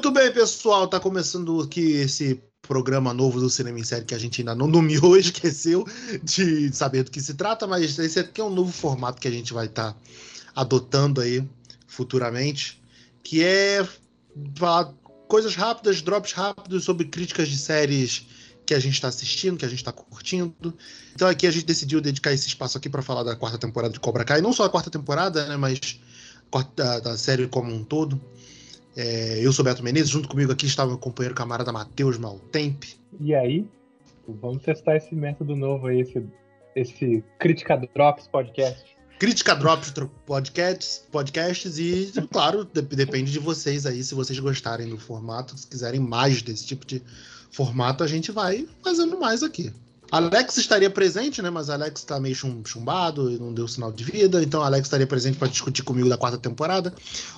Muito bem, pessoal, tá começando aqui esse programa novo do Cinema em Série que a gente ainda não nomeou, esqueceu de saber do que se trata, mas esse aqui é um novo formato que a gente vai estar tá adotando aí futuramente, que é falar coisas rápidas, drops rápidos sobre críticas de séries que a gente está assistindo, que a gente está curtindo. Então aqui a gente decidiu dedicar esse espaço aqui para falar da quarta temporada de Cobra Kai, não só a quarta temporada, né, mas da, da série como um todo. É, eu sou Beto Menezes, junto comigo aqui estava meu companheiro camarada Matheus Maltempe. E aí, vamos testar esse método novo aí, esse, esse Crítica Drops Podcast. Crítica Drops podcasts, podcasts e, claro, depende de vocês aí, se vocês gostarem do formato, se quiserem mais desse tipo de formato, a gente vai fazendo mais aqui. Alex estaria presente, né? Mas Alex tá meio chumbado e não deu sinal de vida. Então Alex estaria presente para discutir comigo da quarta temporada.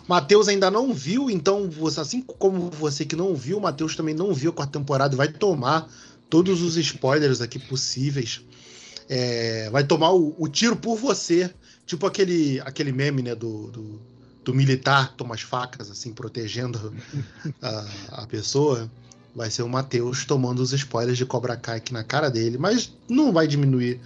Matheus ainda não viu, então você, assim como você que não viu, Matheus também não viu a quarta temporada e vai tomar todos os spoilers aqui possíveis. É, vai tomar o, o, tiro por você. Tipo aquele, aquele meme, né? Do, do, do militar toma as facas, assim, protegendo a, a pessoa vai ser o Matheus tomando os spoilers de Cobra Kai aqui na cara dele, mas não vai diminuir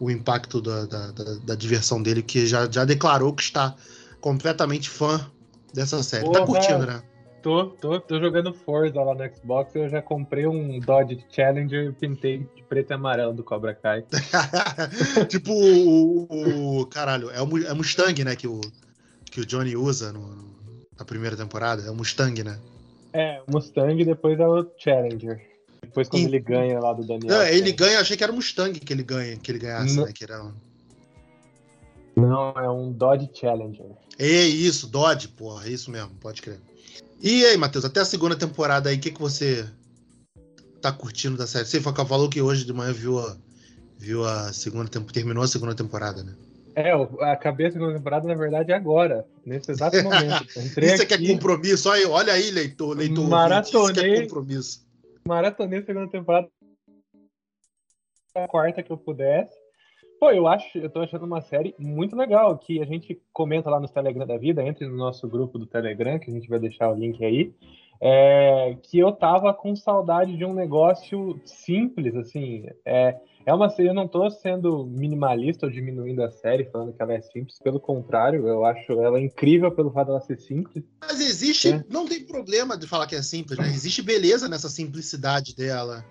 o impacto da, da, da, da diversão dele, que já, já declarou que está completamente fã dessa série. Tá Porra, tá curtindo, né? Tô, tô, tô jogando Forza lá no Xbox eu já comprei um Dodge Challenger e pintei de preto e amarelo do Cobra Kai. tipo o, o, Caralho, é o é Mustang, né? Que o, que o Johnny usa no, na primeira temporada. É o Mustang, né? É, o Mustang e depois é o Challenger. Depois quando e... ele ganha lá do Daniel. Não, ele ganha, achei que era o Mustang que ele ganha, que ele ganhasse, não. né? Que era... Não, é um Dodge Challenger. É isso, Dodge, porra, é isso mesmo, pode crer. E aí, Matheus, até a segunda temporada aí, o que, que você tá curtindo da série? Você falou que hoje de manhã viu a, viu a segunda temporada, terminou a segunda temporada, né? É, a cabeça da temporada, na verdade, é agora, nesse exato momento. Entrei isso aqui, é compromisso, olha, olha aí, leitor, leitor. Maratonei. Isso é compromisso. Maratonei a segunda temporada. A quarta que eu pudesse. Pô, eu acho, eu tô achando uma série muito legal, que a gente comenta lá no Telegram da vida, entre no nosso grupo do Telegram, que a gente vai deixar o link aí. É, que eu tava com saudade de um negócio simples, assim. É, é uma série, eu não estou sendo minimalista ou diminuindo a série, falando que ela é simples, pelo contrário, eu acho ela incrível pelo fato dela ser simples. Mas existe, é. não tem problema de falar que é simples, né? Existe beleza nessa simplicidade dela.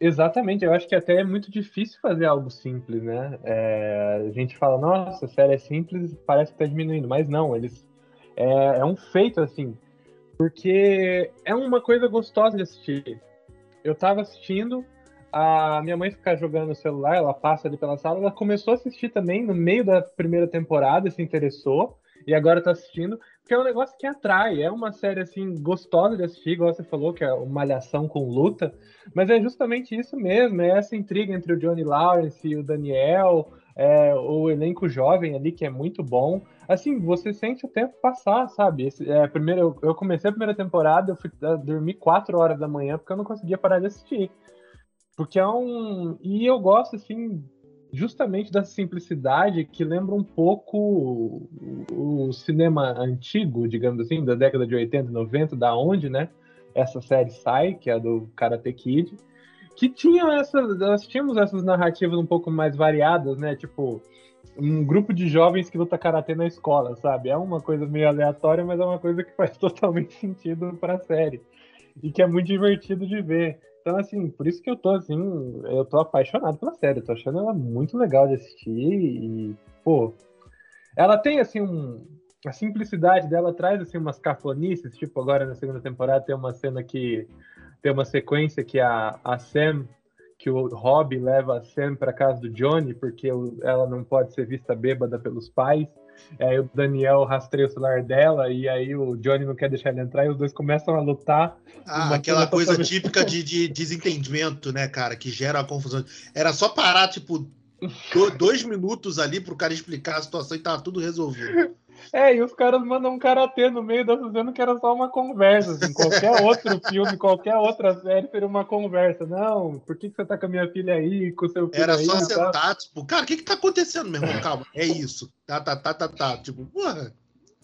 Exatamente, eu acho que até é muito difícil fazer algo simples, né? É, a gente fala, nossa, a série é simples, parece que está diminuindo, mas não, eles é, é um feito assim, porque é uma coisa gostosa de assistir. Eu estava assistindo, a minha mãe fica jogando no celular, ela passa ali pela sala, ela começou a assistir também no meio da primeira temporada, se interessou, e agora tá assistindo, porque é um negócio que atrai, é uma série assim gostosa de assistir, igual você falou, que é uma malhação com luta, mas é justamente isso mesmo, é essa intriga entre o Johnny Lawrence e o Daniel, é, o elenco jovem ali, que é muito bom. Assim, você sente o tempo passar, sabe? Esse, é, primeiro, eu, eu comecei a primeira temporada, eu fui dormir 4 horas da manhã porque eu não conseguia parar de assistir. Porque é um. E eu gosto, assim, justamente da simplicidade que lembra um pouco o cinema antigo, digamos assim, da década de 80 e 90, da onde, né? Essa série sai, que é do Karate Kid, que tinha essas. Nós tínhamos essas narrativas um pouco mais variadas, né? Tipo, um grupo de jovens que luta karatê na escola, sabe? É uma coisa meio aleatória, mas é uma coisa que faz totalmente sentido para a série. E que é muito divertido de ver. Então, assim, por isso que eu tô, assim, eu tô apaixonado pela série. Eu tô achando ela muito legal de assistir e, pô, ela tem, assim, um... A simplicidade dela traz, assim, umas cafonices, tipo, agora na segunda temporada tem uma cena que... Tem uma sequência que a, a Sam que o Rob leva a Sam para casa do Johnny porque ela não pode ser vista bêbada pelos pais. Aí o Daniel rastreia o celular dela e aí o Johnny não quer deixar ele entrar e os dois começam a lutar. Ah, aquela coisa totalmente... típica de, de, desentendimento, né, cara, que gera a confusão. Era só parar, tipo, dois minutos ali pro cara explicar a situação e tava tudo resolvido. É, e os caras mandam um karatê no meio da dizendo que era só uma conversa. Assim, qualquer outro filme, qualquer outra série seria uma conversa. Não, por que, que você tá com a minha filha aí, com o seu filho Era aí, só sentar, tipo, cara, o que que tá acontecendo, meu irmão? Calma, é isso. Tá, tá, tá, tá, tá. Tipo, porra.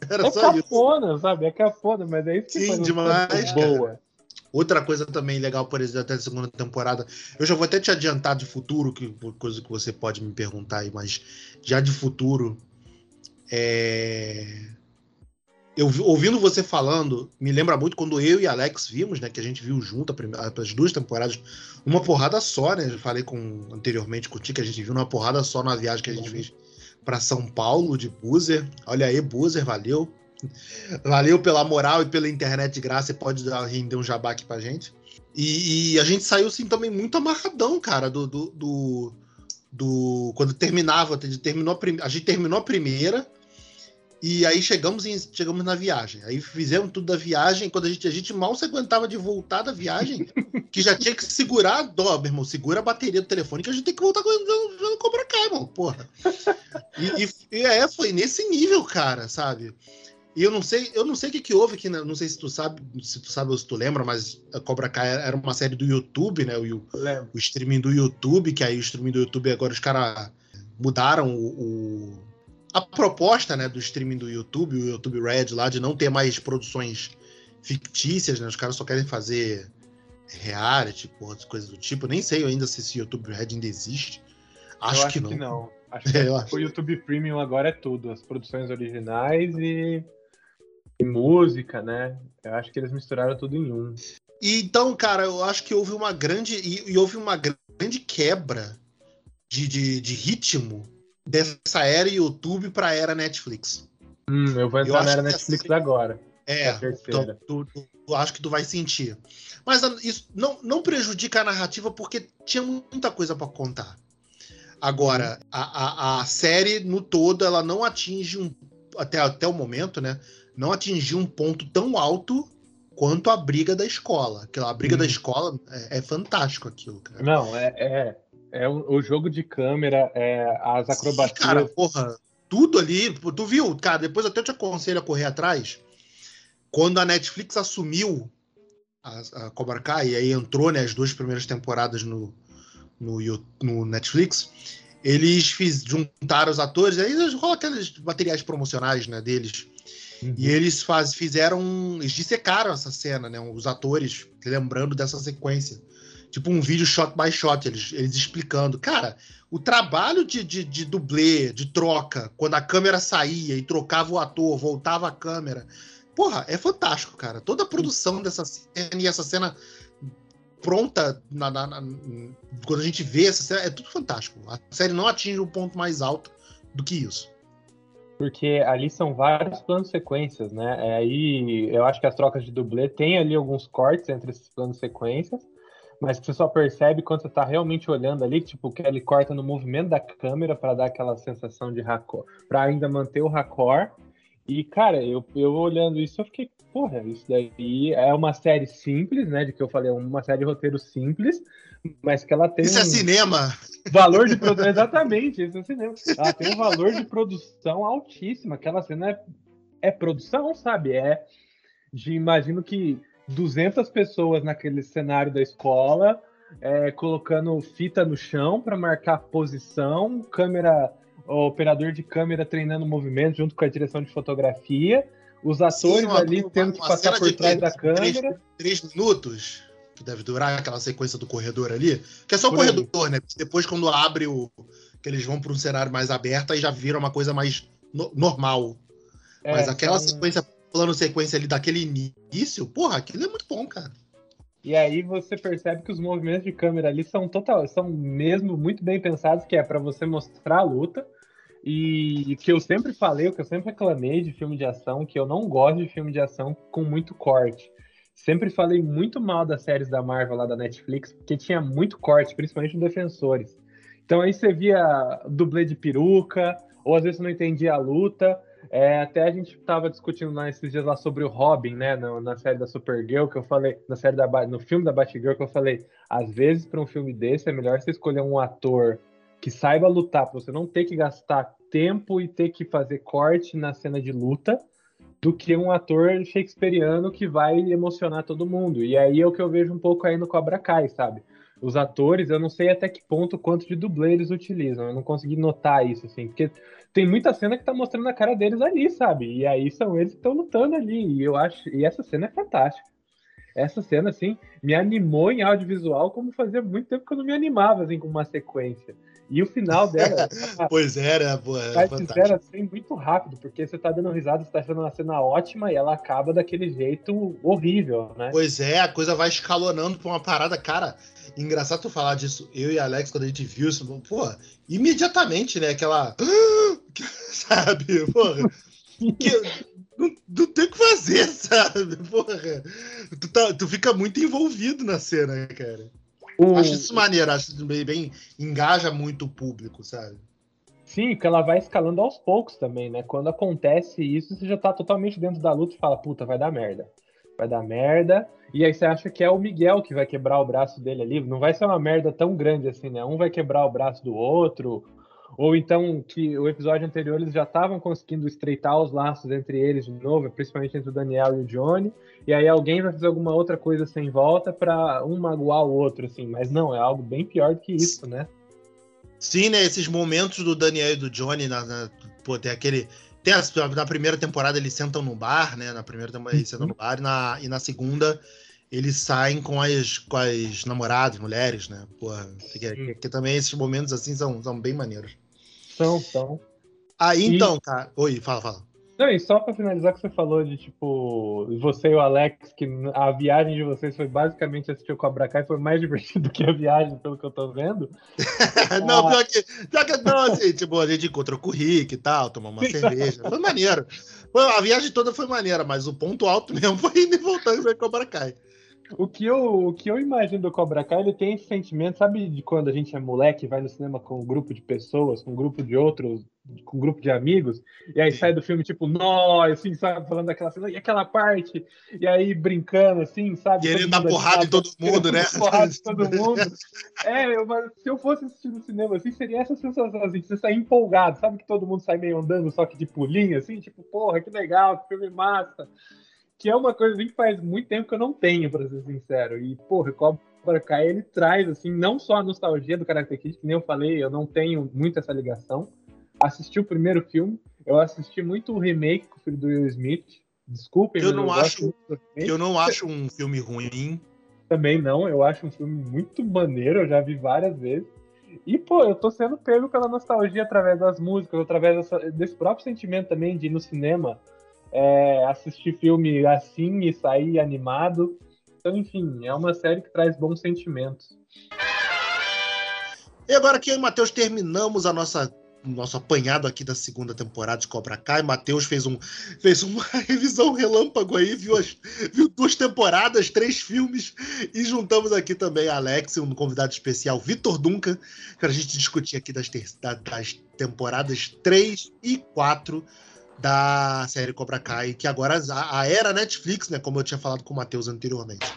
Era é só cafona, isso. sabe? É cafona, mas é isso que Sim, demais, boa. Outra coisa também legal, por exemplo, até a segunda temporada. Eu já vou até te adiantar de futuro, que coisa que você pode me perguntar aí, mas já de futuro. É... Eu ouvindo você falando, me lembra muito quando eu e Alex vimos, né? Que a gente viu junto as duas temporadas, uma porrada só, né? Eu falei com, anteriormente contigo que a gente viu uma porrada só na viagem que a gente fez para São Paulo de Buzer. Olha aí, Buzer, valeu. Valeu pela moral e pela internet de graça. Você pode dar, render um jabá aqui pra gente. E, e, a gente saiu, assim, também muito amarradão, cara, do. do, do, do quando terminava, terminou a, a gente terminou a primeira. E aí chegamos, em, chegamos na viagem. Aí fizemos tudo da viagem. Quando a gente, a gente mal se aguentava de voltar da viagem, que já tinha que segurar a dó, meu irmão. Segura a bateria do telefone que a gente tem que voltar no Cobra Kai, irmão. Porra. E, e, e, é, foi nesse nível, cara, sabe? E eu não sei, eu não sei o que, que houve aqui, não sei se tu sabe, se tu sabe ou se tu lembra, mas a Cobra Kai era uma série do YouTube, né? O, o streaming do YouTube, que aí o streaming do YouTube agora os caras mudaram o, o, a proposta, né, do streaming do YouTube, o YouTube Red lá de não ter mais produções fictícias, né? Os caras só querem fazer reality, porra, coisas do tipo. Nem sei ainda se esse YouTube Red ainda existe. Acho, acho que não. Que não. Acho que é, o YouTube Premium agora é tudo, as produções originais e e música, né? Eu acho que eles misturaram tudo em um. E então, cara, eu acho que houve uma grande. E, e houve uma grande quebra de, de, de, ritmo dessa era YouTube para era Netflix. Hum, eu vou entrar eu na era Netflix assim, agora. É, então, tu, tu, tu, acho que tu vai sentir. Mas isso não, não prejudica a narrativa porque tinha muita coisa para contar. Agora, a, a, a, série no todo, ela não atinge um. Até, até o momento, né? Não atingiu um ponto tão alto quanto a briga da escola. Aquela briga hum. da uhum. escola é, é, fantástico aquilo, cara. Não, é, é, é o, o, jogo de câmera, é, as acrobacias. Sim, cara, porra, tudo ali. Tu viu, cara, depois até eu te aconselho a correr atrás. Quando a Netflix assumiu a, a Cobra Kai, e aí entrou né, as duas primeiras temporadas no, no, no Netflix, eles fiz, juntaram os atores, aí rola aqueles materiais promocionais né, deles Uhum. E eles faz, fizeram. Eles dissecaram essa cena, né? Os atores, lembrando dessa sequência. Tipo um vídeo shot by shot, eles, eles explicando. Cara, o trabalho de, de, de dublê, de troca, quando a câmera saía e trocava o ator, voltava a câmera. Porra, é fantástico, cara. Toda a produção dessa cena e essa cena pronta na, na, na, quando a gente vê essa cena, é tudo fantástico. A série não atinge um ponto mais alto do que isso porque ali são vários planos sequências, né? É, aí eu acho que as trocas de dublê tem ali alguns cortes entre esses planos sequências, mas que você só percebe quando você está realmente olhando ali, tipo, que ele corta no movimento da câmera para dar aquela sensação de raccord, para ainda manter o raccord. E, cara, eu, eu olhando isso, eu fiquei, porra, isso daí é uma série simples, né? De que eu falei, uma série de roteiro simples, mas que ela tem. Isso é um é cinema! Valor de produção. Exatamente, isso é cinema. Ela tem um valor de produção altíssimo. Aquela cena é, é produção, sabe? É de imagino que 200 pessoas naquele cenário da escola, é, colocando fita no chão para marcar posição, câmera, operador de câmera treinando o movimento junto com a direção de fotografia, os atores Sim, uma, ali uma, tendo que passar por trás da câmera. Três, três minutos que deve durar aquela sequência do corredor ali, que é só o corredor, né? Depois, quando abre o. que eles vão para um cenário mais aberto, aí já vira uma coisa mais no, normal. É, Mas aquela então... sequência, plano sequência ali daquele início, porra, aquilo é muito bom, cara. E aí você percebe que os movimentos de câmera ali são total, são mesmo muito bem pensados, que é para você mostrar a luta. E que eu sempre falei, o que eu sempre reclamei de filme de ação, que eu não gosto de filme de ação com muito corte. Sempre falei muito mal das séries da Marvel lá da Netflix, porque tinha muito corte, principalmente no Defensores. Então aí você via dublê de peruca, ou às vezes não entendia a luta. É, até a gente estava discutindo lá esses dias lá sobre o Robin, né, na, na, série da Supergirl, que eu falei, na série da no filme da Batgirl, que eu falei, às vezes para um filme desse é melhor você escolher um ator que saiba lutar, para você não ter que gastar tempo e ter que fazer corte na cena de luta, do que um ator shakespeariano que vai emocionar todo mundo. E aí é o que eu vejo um pouco aí no Cobra Kai, sabe? os atores, eu não sei até que ponto quanto de dublê eles utilizam. Eu não consegui notar isso, assim, porque tem muita cena que tá mostrando a cara deles ali, sabe? E aí são eles que estão lutando ali. E eu acho. E essa cena é fantástica. Essa cena, assim, me animou em audiovisual como fazia muito tempo que eu não me animava, assim, com uma sequência. E o final dela. pois era, vai sincero assim, muito rápido, porque você tá dando risada, você tá achando uma cena ótima e ela acaba daquele jeito horrível, né? Pois é, a coisa vai escalonando pra uma parada, cara. Engraçado tu falar disso, eu e Alex, quando a gente viu isso, pô, imediatamente, né? Aquela. Sabe, porra. Que, não, não tem o que fazer, sabe? Porra. Tu, tá, tu fica muito envolvido na cena, cara. O... Acho isso maneiro, acho bem, bem. engaja muito o público, sabe? Sim, porque ela vai escalando aos poucos também, né? Quando acontece isso, você já tá totalmente dentro da luta e fala, puta, vai dar merda. Vai dar merda. E aí você acha que é o Miguel que vai quebrar o braço dele ali. Não vai ser uma merda tão grande assim, né? Um vai quebrar o braço do outro, ou então que o episódio anterior eles já estavam conseguindo estreitar os laços entre eles de novo, principalmente entre o Daniel e o Johnny, e aí alguém vai fazer alguma outra coisa sem volta para um magoar o outro, assim, mas não, é algo bem pior do que isso, né? Sim, né? Esses momentos do Daniel e do Johnny, na, na pô, tem aquele. Tem a, na primeira temporada eles sentam no bar, né? Na primeira temporada eles sentam no bar, e na, e na segunda eles saem com as, com as namoradas, mulheres, né? Porra, que, que, também esses momentos assim são, são bem maneiros. São, são. Aí então, e... cara. Oi, fala, fala. Não, e só pra finalizar que você falou de, tipo, você e o Alex, que a viagem de vocês foi basicamente assistir o Cobra Kai, foi mais divertido que a viagem, pelo que eu tô vendo. não, ah. pior que, pior que não, assim, tipo, a gente encontrou com o Rick e tal, tomou uma cerveja, foi maneiro. A viagem toda foi maneira, mas o ponto alto mesmo foi indo e voltando ver Cobra Kai. O que, eu, o que eu imagino do Cobra Kai, ele tem esse sentimento, sabe de quando a gente é moleque vai no cinema com um grupo de pessoas, com um grupo de outros, com um grupo de amigos, e aí sai do filme tipo, nós, assim, sabe, falando daquela cena, e aquela parte, e aí brincando, assim, sabe? Querendo dar porrada em todo mundo, né? Porrada em todo mundo. é, eu, se eu fosse assistir no cinema, assim, seria essa sensação, assim, você sair empolgado, sabe que todo mundo sai meio andando, só que de pulinho, assim, tipo, porra, que legal, que filme massa que é uma coisa que faz muito tempo que eu não tenho, para ser sincero. E, porra, Cobra Kai, ele traz, assim, não só a nostalgia do Karate Kid, que nem eu falei, eu não tenho muito essa ligação. Assisti o primeiro filme, eu assisti muito o remake com o filho do Will Smith. Desculpem, eu não eu acho, eu não acho um filme ruim. Também não, eu acho um filme muito maneiro, eu já vi várias vezes. E, pô, eu tô sendo pego pela nostalgia através das músicas, através dessa, desse próprio sentimento também de ir no cinema é, assistir filme assim e sair animado. Então, enfim, é uma série que traz bons sentimentos. E agora que eu e o Matheus terminamos a nossa nosso apanhado aqui da segunda temporada de Cobra Kai. Matheus fez, um, fez uma revisão relâmpago aí, viu, as, viu duas temporadas, três filmes, e juntamos aqui também Alex, um convidado especial, Vitor Duncan, para a gente discutir aqui das, ter, das temporadas 3 e 4 da série Cobra Kai, que agora a, a era Netflix, né? Como eu tinha falado com o Matheus anteriormente.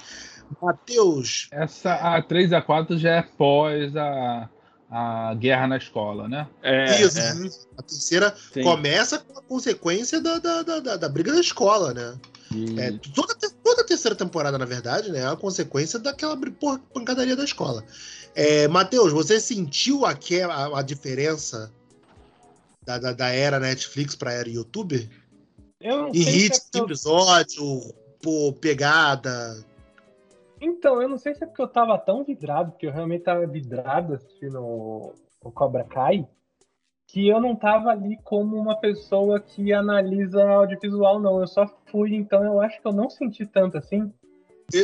Matheus. Essa a 3 a 4 já é pós a, a guerra na escola, né? É, Isso. É. A terceira Sim. começa com a consequência da, da, da, da briga da escola, né? É, toda, toda a terceira temporada, na verdade, né, é a consequência daquela porra, pancadaria da escola. É, Matheus, você sentiu aqui a, a diferença da, da, da era Netflix pra era YouTube? Eu não em ritmo é episódio, por pegada. Então, eu não sei se é porque eu tava tão vidrado, porque eu realmente tava vidrado assistindo o, o Cobra Kai, que eu não tava ali como uma pessoa que analisa audiovisual, não. Eu só fui, então eu acho que eu não senti tanto assim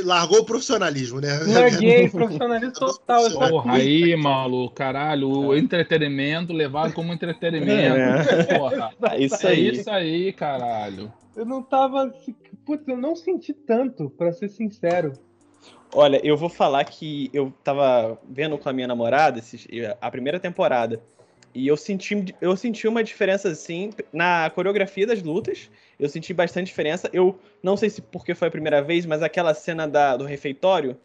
largou o profissionalismo, né? Larguei, profissionalismo total. Porra, aí, maluco, caralho, o é. entretenimento levado como entretenimento. É. Porra, é isso aí. É isso aí, caralho. Eu não tava. Putz, eu não senti tanto, pra ser sincero. Olha, eu vou falar que eu tava vendo com a minha namorada a primeira temporada. E eu senti, eu senti uma diferença, assim, na coreografia das lutas. Eu senti bastante diferença. Eu não sei se porque foi a primeira vez, mas aquela cena da, do refeitório,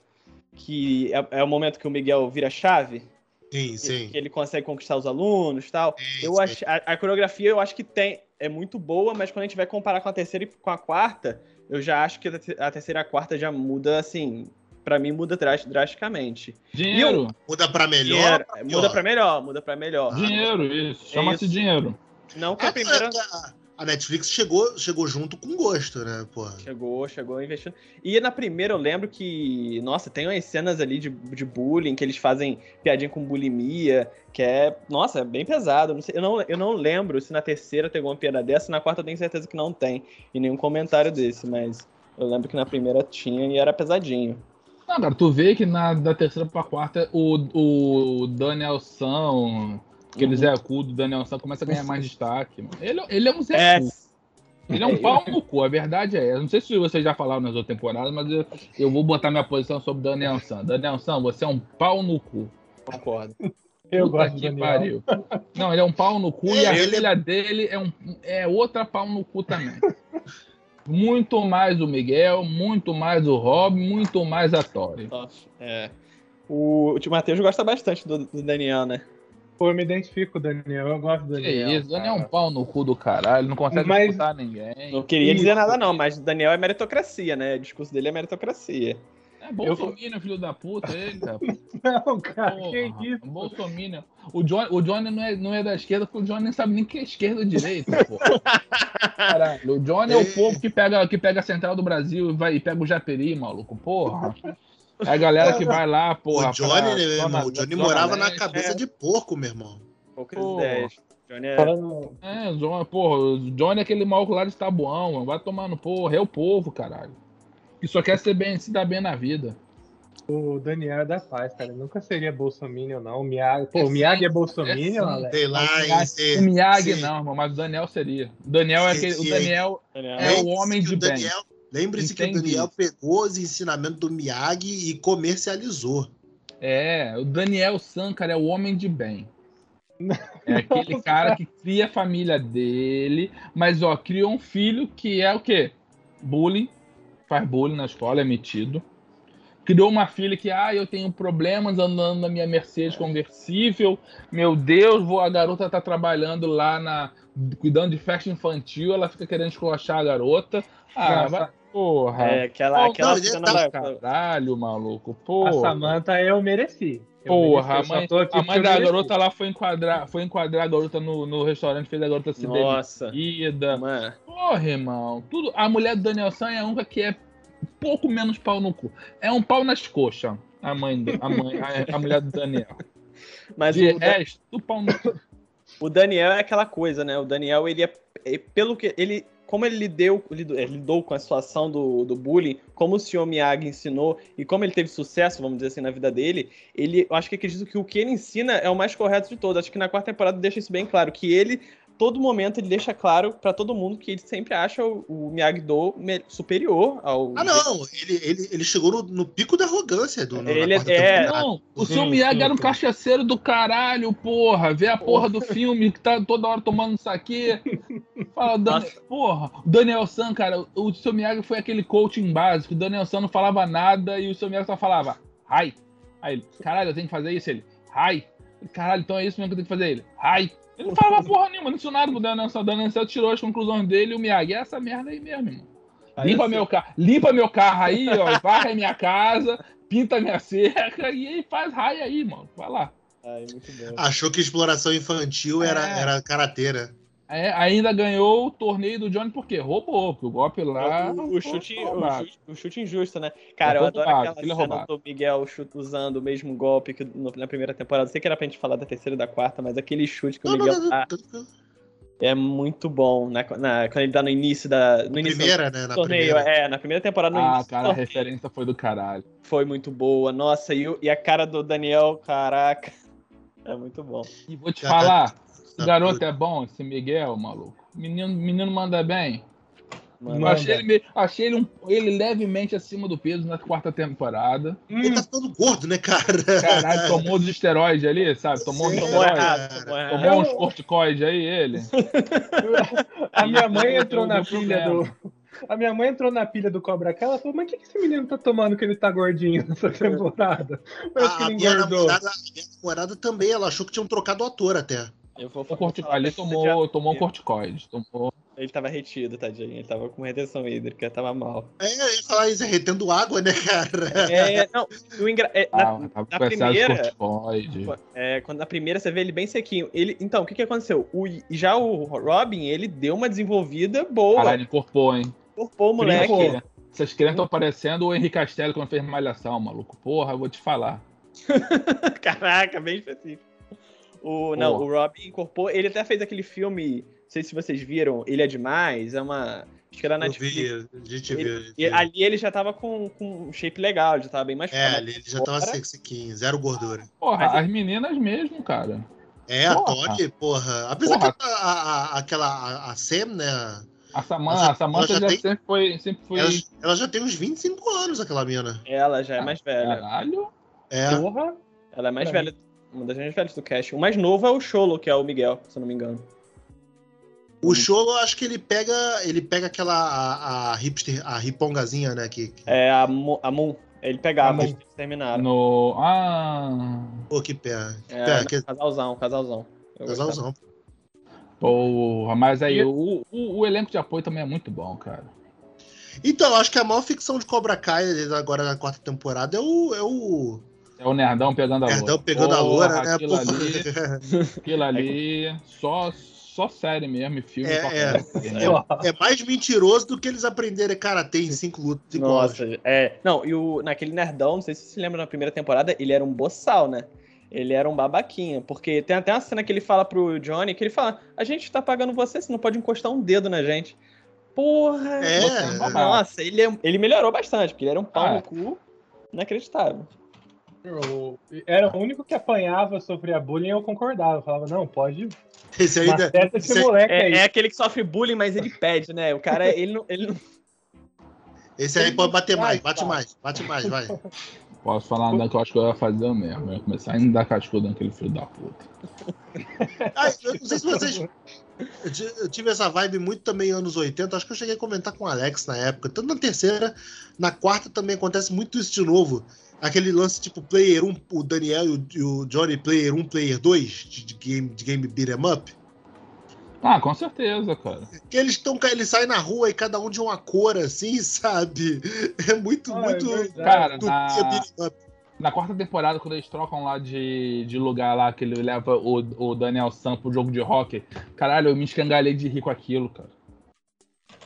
que é, é o momento que o Miguel vira chave. Sim, sim. Que ele consegue conquistar os alunos tal. Sim, eu acho, a, a, coreografia eu acho que tem, é muito boa, mas quando a gente vai comparar com a terceira e com a quarta, eu já acho que a terceira e a quarta já muda, assim, para mim muda drasticamente. Dinheiro. Eu, muda para melhor? Dinheiro, muda para melhor, muda para melhor. Dinheiro, isso. Chama-se é dinheiro. Não que a primeira a Netflix chegou, chegou junto com gosto, né, porra? Chegou, chegou investindo. E na primeira eu lembro que, nossa, tem umas cenas ali de, de bullying, que eles fazem piadinha com bulimia, que é, nossa, é bem pesado. Não sei, eu, não, eu não lembro se na terceira tem alguma piada dessa, na quarta eu tenho certeza que não tem. E nenhum comentário desse, mas eu lembro que na primeira tinha e era pesadinho. Não, cara, tu vê que na da terceira pra quarta o, o Danielson Aquele uhum. Zé Cu do Danielson começa a ganhar mais destaque. Mano. Ele, ele é um Zé é. Cu. Ele é um pau no cu, a verdade é essa. Não sei se vocês já falaram nas outras temporadas, mas eu, eu vou botar minha posição sobre Daniel San. Daniel San, você é um pau no cu. Concordo. Eu Puta gosto que pariu. Não, ele é um pau no cu e a ele... filha dele é, um, é outra pau no cu também. Muito mais o Miguel, muito mais o Rob, muito mais a Tori. É. O, o Matheus gosta bastante do, do Daniel, né? Pô, eu me identifico com o Daniel, eu gosto do Daniel. Que isso, o Daniel é um pau no cu do caralho, não consegue mas... escutar ninguém. Não queria isso. dizer nada, não, mas o Daniel é meritocracia, né? O discurso dele é meritocracia. É Bolsonaro, eu... filho da puta, ele, cara. Não, cara, Porra, que isso? Bolsonaro. O Johnny, o Johnny não, é, não é da esquerda, porque o Johnny nem sabe nem que é esquerda ou direita, Caralho, o Johnny é o povo que pega, que pega a central do Brasil e, vai, e pega o Japeri, maluco, porra. É a galera que vai lá, porra. O Johnny, pra, né, meu irmão, o Johnny morava na cabeça é. de porco, meu irmão. Poucas ideias. Johnny é. É, Johnny, porra, o Johnny é aquele maluco lá de Tabuão, vai tomar no porra, é o povo, caralho. Que só quer ser bem, se dar bem na vida. O Daniel é da paz, cara. Nunca seria Bolsonaro, não. O Miyagi, pô, o Miyagi é Bolsonaro, é Sei lá, o Miyagi não, irmão, mas o Daniel seria. O Daniel é aquele. O Daniel é o homem de bem. Lembre-se que o Daniel pegou os ensinamentos do Miyagi e comercializou. É, o Daniel San, cara, é o homem de bem. É aquele cara que cria a família dele, mas ó, criou um filho que é o quê? Bullying, faz bullying na escola, é metido. Criou uma filha que, ah, eu tenho problemas andando na minha Mercedes conversível. Meu Deus, vou, a garota tá trabalhando lá na cuidando de festa infantil, ela fica querendo esculachar a garota. Ah, vai, Porra. É, aquela, aquela não, cena tá... Caralho, maluco. Porra. A Samanta eu mereci. Porra, a mãe, a mãe da garota lá foi enquadrar, foi enquadrar a garota no, no restaurante, fez a garota se Nossa. demitida. Porra, irmão. Tudo, a mulher do Daniel San é a única que é pouco menos pau no cu. É um pau nas coxas. A mãe, a mãe, a, a mulher do Daniel. Mas De o resto, do pau no cu. O Daniel é aquela coisa, né? O Daniel, ele é, é pelo que ele como ele lidou, lidou, é, lidou com a situação do, do bullying, como o Sr. Miyagi ensinou e como ele teve sucesso, vamos dizer assim, na vida dele, ele, eu acho que acredito que o que ele ensina é o mais correto de todos. Acho que na quarta temporada deixa isso bem claro, que ele todo momento ele deixa claro para todo mundo que ele sempre acha o, o Miyagi-Do superior ao. Ah, não! Ele, ele, ele chegou no, no pico da arrogância do. Ele é. Não, o seu Miyagi era um cachaceiro do caralho, porra. Vê a porra do filme que tá toda hora tomando saque. Fala, Dan... porra. O Daniel San, cara, o seu Miyagi foi aquele coaching básico. O Daniel San não falava nada e o seu Miyagi só falava, ai. Aí ele, caralho, eu tenho que fazer isso. Ele, ai. Caralho, então é isso mesmo que eu tenho que fazer. Ele, ai. Ele não falava porra nenhuma, não ensinou nada pro Daniel San. O tirou as conclusões dele e o Miyagi, é essa merda aí mesmo, irmão. Aí limpa, meu carro, limpa meu carro aí, ó, varre minha casa, pinta minha cerca e aí faz raia aí, mano. Vai lá. Ai, Achou que exploração infantil era, é. era carateira. É, ainda ganhou o torneio do Johnny porque roubou, porque o golpe lá. O, o, chute, o, chute, o chute injusto, né? Cara, eu adoro aquela cena roubado. do Miguel chute, usando o mesmo golpe que no, na primeira temporada. Sei que era pra gente falar da terceira e da quarta, mas aquele chute que o Miguel dá é muito bom. Na, na, quando ele dá no início da. No início primeira, né? Na torneio, primeira. é, na primeira temporada. No ah, cara, a referência foi do caralho. Foi muito boa. Nossa, e, e a cara do Daniel, caraca. É muito bom. E vou te falar, esse garoto é bom, esse Miguel, maluco. Menino, menino manda bem. Manda. Achei, ele, achei ele, um, ele levemente acima do peso na quarta temporada. Ele hum. tá ficando gordo, né, cara? Caralho, tomou os esteroides ali, sabe? Tomou, Sim, tomou, errado, tomou, tomou uns corticoides aí, ele. A minha mãe entrou na pilha do. A minha mãe entrou na pilha do Cobra Kai, ela falou, mas o que, que esse menino tá tomando que ele tá gordinho nessa temporada? Parece que ele minha namorada, a minha namorada também, ela achou que tinham trocado o ator até. Eu vou. Ali tomou, tomou um corticoide. Tomou... ele tava retido, tadinho. Ele tava com retenção hídrica, tava mal. É, eu ia falar isso, é retendo água, né, cara? É, não, o engra... é, na, Ah, tava na de primeira- é, quando na primeira você vê ele bem sequinho. Ele, então, o que que aconteceu? O, já o Robin, ele deu uma desenvolvida boa. Caralho, incorporou, hein? Incorporou o moleque. Pô, Essas crianças estão parecendo o Henrique Castello quando fez malhação, maluco. Porra, eu vou te falar. Caraca, bem específico. O, não, o Robin incorporou. Ele até fez aquele filme, não sei se vocês viram, Ele é Demais. É uma. Acho que era na vi, a gente viu. a gente E viu. ali ele já tava com, com um shape legal, já tava bem mais É, ali ele já tava sequinho, zero gordura. Porra, Mas- as meninas mesmo, cara. É, a Porra. Todd, porra. Apesar Porra. que a, a- aquela, a, a Sam, né? A Samantha, Ela já- a Samantha já já tem- sempre foi. Sempre foi... Ela, ela já tem uns 25 anos, aquela mina. Ela já é Ah, mais velha. Caralho. É. Porra. Ela é mais Pra velha. Uma das mais velhas do cast. O mais novo é o Cholo, que é o Miguel, se eu não me engano. O Cholo, acho que ele pega. Ele pega aquela. A, a hipster, a ripongazinha, né? Que, que, É a, Mo- a Moon. Ele pegava, eles terminaram. No. Ah. pô, que pé. É, pé não, que, Casalzão, casalzão. Eu gostava. casalzão. Porra, mas aí E- o, o, o elenco de apoio também é muito bom, cara. Então, acho que a maior ficção de Cobra Kai agora na quarta temporada é o. É o É o Nerdão pegando a loura. Nerdão pegando a loura, né? Aquilo ali, aquilo ali só, só série mesmo, e filme. É, é. né? É mais mentiroso do que eles aprenderem karatê em cinco lutas iguais. Nossa, é. Não, e o, naquele Nerdão, não sei se você se lembra na primeira temporada, ele era um boçal, né? Ele era um babaquinha. Porque tem até uma cena que ele fala pro Johnny que ele fala: A gente tá pagando você, você não pode encostar um dedo na gente. Porra! É. Você é. Nossa, ele, é- ele melhorou bastante, porque ele era um pau Ah. no cu inacreditável. Eu era o único que apanhava, sofria bullying, eu concordava. Eu falava, não, pode. Esse aí? Maceta esse moleque aí. É, é aquele que sofre bullying, mas ele pede, né? O cara, ele não. Ele não... esse aí pode bater mais, bate mais, bate mais, vai. Posso falar nada que eu acho que eu ia fazer eu mesmo. Eu ia começar a ainda dar cascudo naquele filho da puta. Ah, eu não sei se vocês. Eu tive essa vibe muito também anos 80. Acho que eu cheguei a comentar com o Alex na época. Tanto na terceira, na quarta também acontece muito isso de novo. Aquele lance tipo Player 1, o Daniel e o, e o Johnny Player 1, Player 2, de, de game, de game beat 'em up. Ah, com certeza, cara. Que eles estão. Eles saem na rua e cada um de uma cor, assim, sabe? É muito, Ah, é muito. verdade. Cara, do na- up. Na quarta temporada, quando eles trocam lá de, de lugar lá, que ele leva o, o Daniel Sam pro jogo de hockey, caralho, eu me escangalhei de rir com aquilo, cara.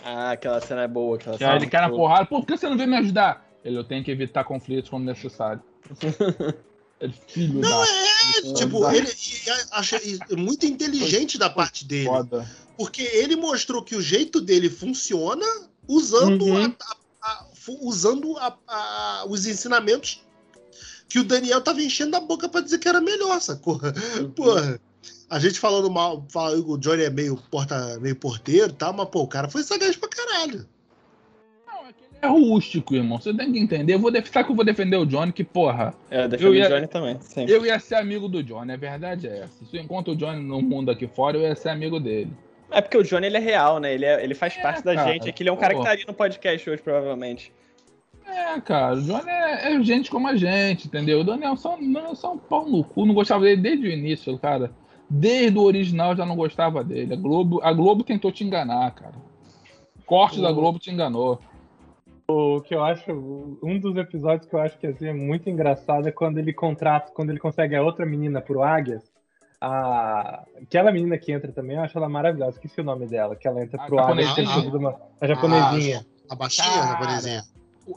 Ah, aquela cena é boa. Aquela Que cena é ele cai na boa. porrada, pô, por que você não veio me ajudar? Ele, eu tenho que evitar conflitos quando necessário. Ele, filho Não, da é, Tipo, ele e a- achei muito inteligente da parte dele. foda. Porque ele mostrou que o jeito dele funciona usando, Uhum. a- a- usando a- a- os ensinamentos que o Daniel tava enchendo a boca pra dizer que era melhor, sacou? Porra. A gente falando mal, fala que o Johnny é meio, porta, meio porteiro e tal, mas pô, o cara foi sagaz pra caralho. É é rústico, irmão. Você tem que entender. Eu vou defender que eu vou defender o Johnny, que, porra, É, eu ia- o Johnny também. Sempre. eu ia ser amigo do Johnny, a verdade é essa. Se eu encontro o Johnny no mundo aqui fora, eu ia ser amigo dele. É porque o Johnny ele é real, né? Ele, é- ele faz É, parte da cara, gente. É que ele é um cara que estaria no podcast hoje, provavelmente. É, cara, o Johnny é, é gente como a gente, entendeu? O Daniel só, não, só um pau no cu, não gostava dele desde o início, cara. Desde o original eu já não gostava dele. A Globo, a Globo tentou te enganar, cara. Corte da O- Globo te enganou. O que eu acho, um dos episódios que eu acho que assim, é muito engraçado é quando ele contrata, quando ele consegue a outra menina pro Águias. A... Aquela menina que entra também, eu acho ela maravilhosa. Esqueci o nome dela, que ela entra A pro Águias. uma- A japonesinha. A baixinha, Cara. a japonesinha.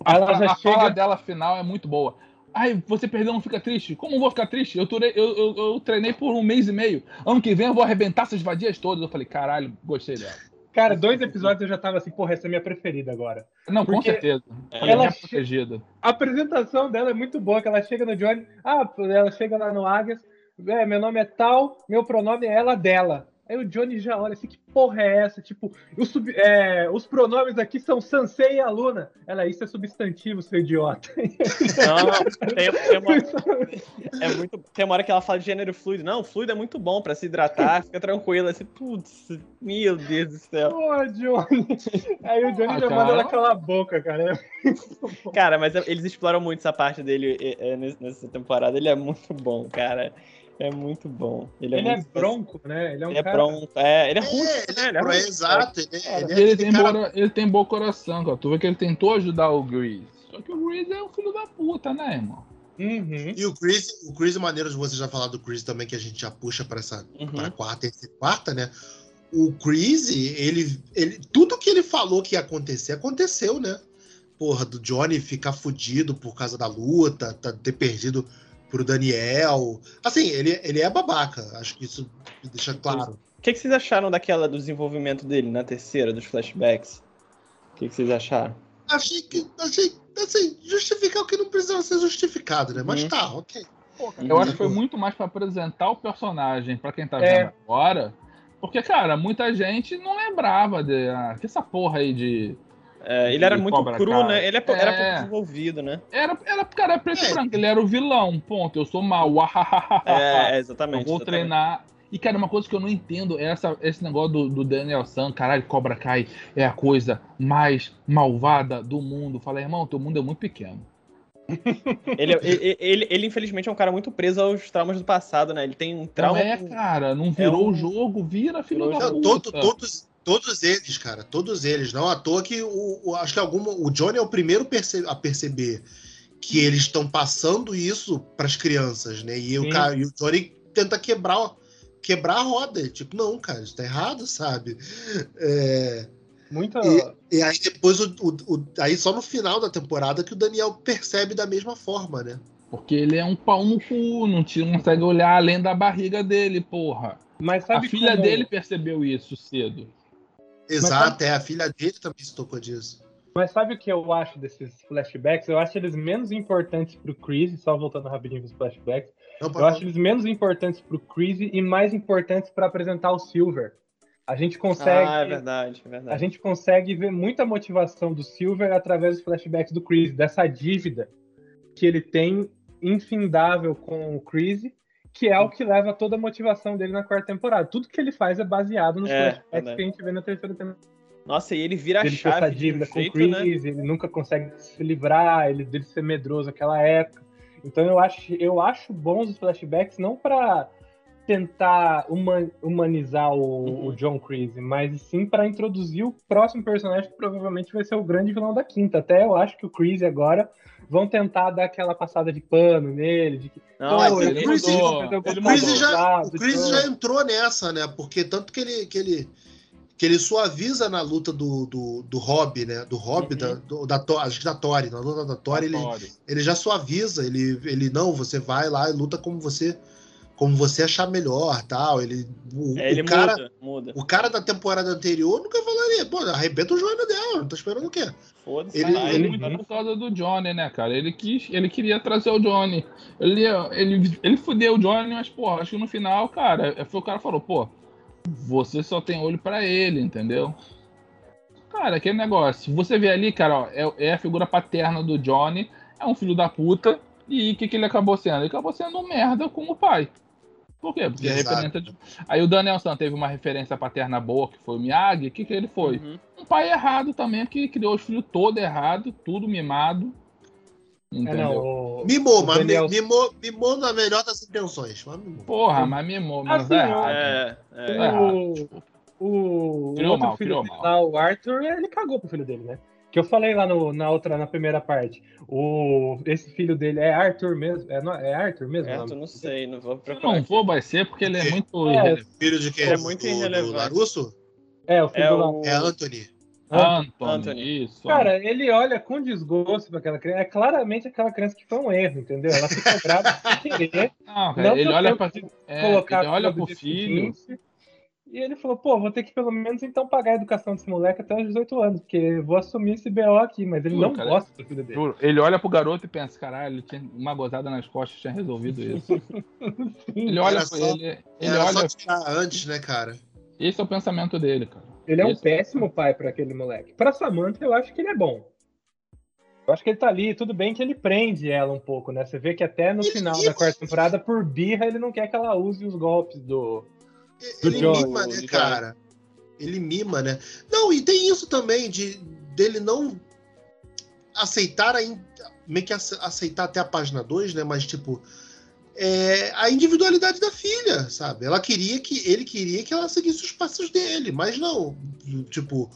A, Ela já a fala chega- dela final é muito boa. Ai, você perdeu, não fica triste? Como eu vou ficar triste? Eu, turei- eu, eu- eu treinei por um mês e meio. Ano que vem eu vou arrebentar essas vadias todas. Eu falei, caralho, gostei dela. Cara, dois episódios eu já tava assim, porra, essa é minha preferida agora. Não, com Porque certeza. ela Ela é protegida. A apresentação dela é muito boa, que ela chega no Johnny, ah, ela chega lá no Águias, é, meu nome é tal, meu pronome é ela dela. Aí o Johnny já olha assim, que porra é essa? Tipo, os, sub- é, os pronomes aqui são Sansei e aluna. Ela, isso é substantivo, seu idiota. Não, tem, tem uma, é muito, tem uma hora que ela fala de gênero fluido. Não, fluido é muito bom pra se hidratar, fica tranquilo. Assim, putz, meu Deus do céu. Pô, Johnny. Aí o Johnny Ah, já cara. manda ela calar a boca, cara. Cara, mas eles exploram muito essa parte dele é, é, nessa temporada. Ele é muito bom, cara. É muito bom. Ele, é, ele é bronco, né? Ele é um ele cara... é bronco. É, ele é, É, ruim. ele é, Ele é ruim. exato. Ele, é- ele é Ele tem, cara- bom, ele tem bom coração, cara. Tu vê que ele tentou ajudar o Grease. Só que o Grease é um filho da puta, né, irmão? Uhum. E o Chris, o Chris, maneiro de você já falar do Chris também, que a gente já puxa pra essa Uhum. pra quarta e quarta, né? O Chris, ele, ele. Tudo que ele falou que ia acontecer, aconteceu, né? Porra, do Johnny ficar fudido por causa da luta, tá- ter perdido pro Daniel. Assim, ele, ele é babaca, acho que isso deixa claro. O que, que vocês acharam daquela do desenvolvimento dele na terceira, dos flashbacks? O que, que vocês acharam? Achei que. Achei, assim, justificar o que não precisava ser justificado, né? Mas Uhum. tá, ok. Eu Uhum. acho que foi muito mais pra apresentar o personagem pra quem tá É. vendo agora. Porque, cara, muita gente não lembrava de. Ah, que essa porra aí de. É, ele era muito Cobra cru, Kai. né? Ele é, era É. pouco desenvolvido, né? Era, era cara era preto É. e branco, ele era o vilão, ponto. Eu sou mal. É, Eu exatamente. vou exatamente. treinar. E, cara, uma coisa que eu não entendo é essa, esse negócio do, do Daniel San, caralho, Cobra Kai é a coisa mais malvada do mundo. Fala, irmão, teu mundo é muito pequeno. Ele, ele, ele, ele, infelizmente, é um cara muito preso aos traumas do passado, né? Ele tem um Não trauma. é, com- cara, não virou um- o jogo, vira filho Virou da Não, puta. todo- todos, todos eles, cara, todos eles. Não à toa que o, o- acho que alguma, o Johnny é o primeiro perce- a perceber que eles estão passando isso para as crianças, né? E o, cara, e o Johnny tenta quebrar, quebrar a roda. Tipo, não, cara, isso tá errado, sabe? É, Muito. e aí depois, o, o- o- aí só no final da temporada que o Daniel percebe da mesma forma, né? Porque ele é um pau no cu, não te- não consegue olhar além da barriga dele, porra. Mas A sabe filha como- dele percebeu isso cedo. Exato, é a filha dele também se tocou disso. Mas sabe o que eu acho desses flashbacks? Eu acho eles menos importantes pro Chris, só voltando rapidinho pros flashbacks. Não, Eu acho eles menos importantes pro Chris e mais importantes pra apresentar o Silver. A gente consegue. Ah, é verdade, é verdade. A gente consegue ver muita motivação do Silver através dos flashbacks do Chris, dessa dívida que ele tem infindável com o Chris, que é o que leva toda a motivação dele na quarta temporada. Tudo que ele faz é baseado nos É, flashbacks verdade. que a gente vê na terceira temporada. Nossa, e ele vira a Ele chave um dívida com o jeito, Chris, né? ele nunca consegue se livrar, ele dele ser medroso naquela época. Então eu acho, eu acho bons os flashbacks não para tentar human- humanizar o, Uhum. o John Creasy, mas sim para introduzir o próximo personagem que provavelmente vai ser o grande vilão da quinta. Até eu acho que o Creasy agora vão tentar dar aquela passada de pano nele, de que Não, Mas "Pô, o ele Chris- mudou, ele ele O Chris, já, o Chris Então, já entrou nessa, né? Porque tanto que ele, que ele, que ele suaviza na luta do, do, do Hobby, né? Do Hobby, Uhum. da, do- da, acho que da Tori. Na luta da Tori, ele, Tori. ele já suaviza. Ele, ele, não, você vai lá e luta como você como você achar melhor, tal. Ele, o, É, ele o cara, muda, muda. o cara da temporada anterior nunca falaria, pô, arrebenta o joelho dela, tá esperando o quê? Foda-se. Ele- Mas ele- muito por causa do Johnny, né, cara? Ele quis, ele queria trazer o Johnny. Ele, ele, ele fudeu o Johnny, mas, porra, acho que no final, cara, foi o cara que falou, pô, você só tem olho pra ele, entendeu? Cara, aquele negócio. Você vê ali, cara, ó, é, é a figura paterna do Johnny, é um filho da puta, e o que, que ele acabou sendo? Ele acabou sendo um merda como pai. Por quê? Porque é Exato. referência de... Aí o Daniel San teve uma referência paterna boa, que foi o Miyagi. O que, que ele foi? Uhum. um pai errado também, que criou os filhos todo errado, tudo mimado. é, Entendeu? não, o- Mimou, o mas Daniel- mimou, mimou na melhor das intenções. Mas mimou. Porra, mas mimou, mas Assim, é eu- errado. É, é. errado. O, o Criou outro mal, filho dele mal. lá, o Arthur, ele cagou pro filho dele, né? Que eu falei lá no- na outra, na primeira parte. O, esse filho dele é Arthur mesmo? É, não- é Arthur mesmo? É, tu não sei, não vou procurar. não for, vai ser porque ele é muito. É, irrelevante. Filho de quem? É muito do, irrelevante. do Larusso? É, o filho É do o... É Anthony. Anthony, Anthony. isso. Cara, ele olha com desgosto pra aquela criança. É claramente aquela criança que foi um erro, entendeu? Ela fica brava sem querer. não, cara, Não ele olha de É, colocar ele olha pro filho. seguinte. E ele falou, pô, vou ter que pelo menos então pagar a educação desse moleque até os 18 anos, porque eu vou assumir esse BO aqui, mas ele Juro, não cara. gosta do filho dele. Juro, ele olha pro garoto e pensa, caralho, ele tinha uma gozada nas costas tinha resolvido isso. Ele olha só- ele. Ele Era olha. só tirar antes, né, cara? Esse é o pensamento dele, cara. Ele é um Esse- péssimo pai pra aquele moleque. Pra Samantha, eu acho que ele é bom. Eu acho que ele tá ali, tudo bem que ele prende ela um pouco, né? Você vê que até no final da quarta temporada, por birra, ele não quer que ela use os golpes do. Ele Johnny, mima, né, cara? Ele mima, né? Não, e tem isso também de dele não aceitar a in- meio que ace- aceitar até a página 2, né? Mas tipo é, a individualidade da filha, sabe? Ela queria que ele queria que ela seguisse os passos dele, mas não, tipo,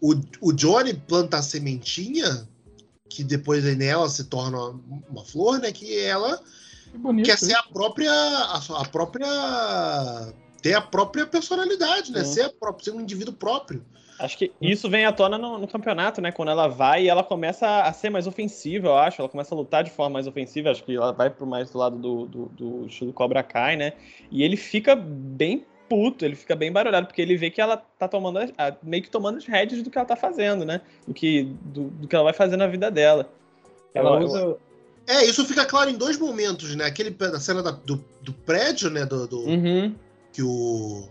o, o Johnny planta a sementinha que depois nela se torna uma flor, né? Que ela que bonito, quer ser a própria a, a, própria ter a própria personalidade, né? Ser, a própria, ser um indivíduo próprio. Acho que isso vem à tona no, no, campeonato, né? Quando ela vai e ela começa a ser mais ofensiva, eu acho. Ela começa a lutar de forma mais ofensiva. Acho que ela vai pro mais do lado do, do, do estilo Cobra Kai, né? E ele fica bem puto, ele fica bem barulhado, porque ele vê que ela tá tomando, meio que tomando as rédeas do que ela tá fazendo, né? Do que, do, do que ela vai fazer na vida dela. Ela, usa. É, isso fica claro em dois momentos, né? Aquele da cena da, do, do prédio, né? Do, do uhum. Que o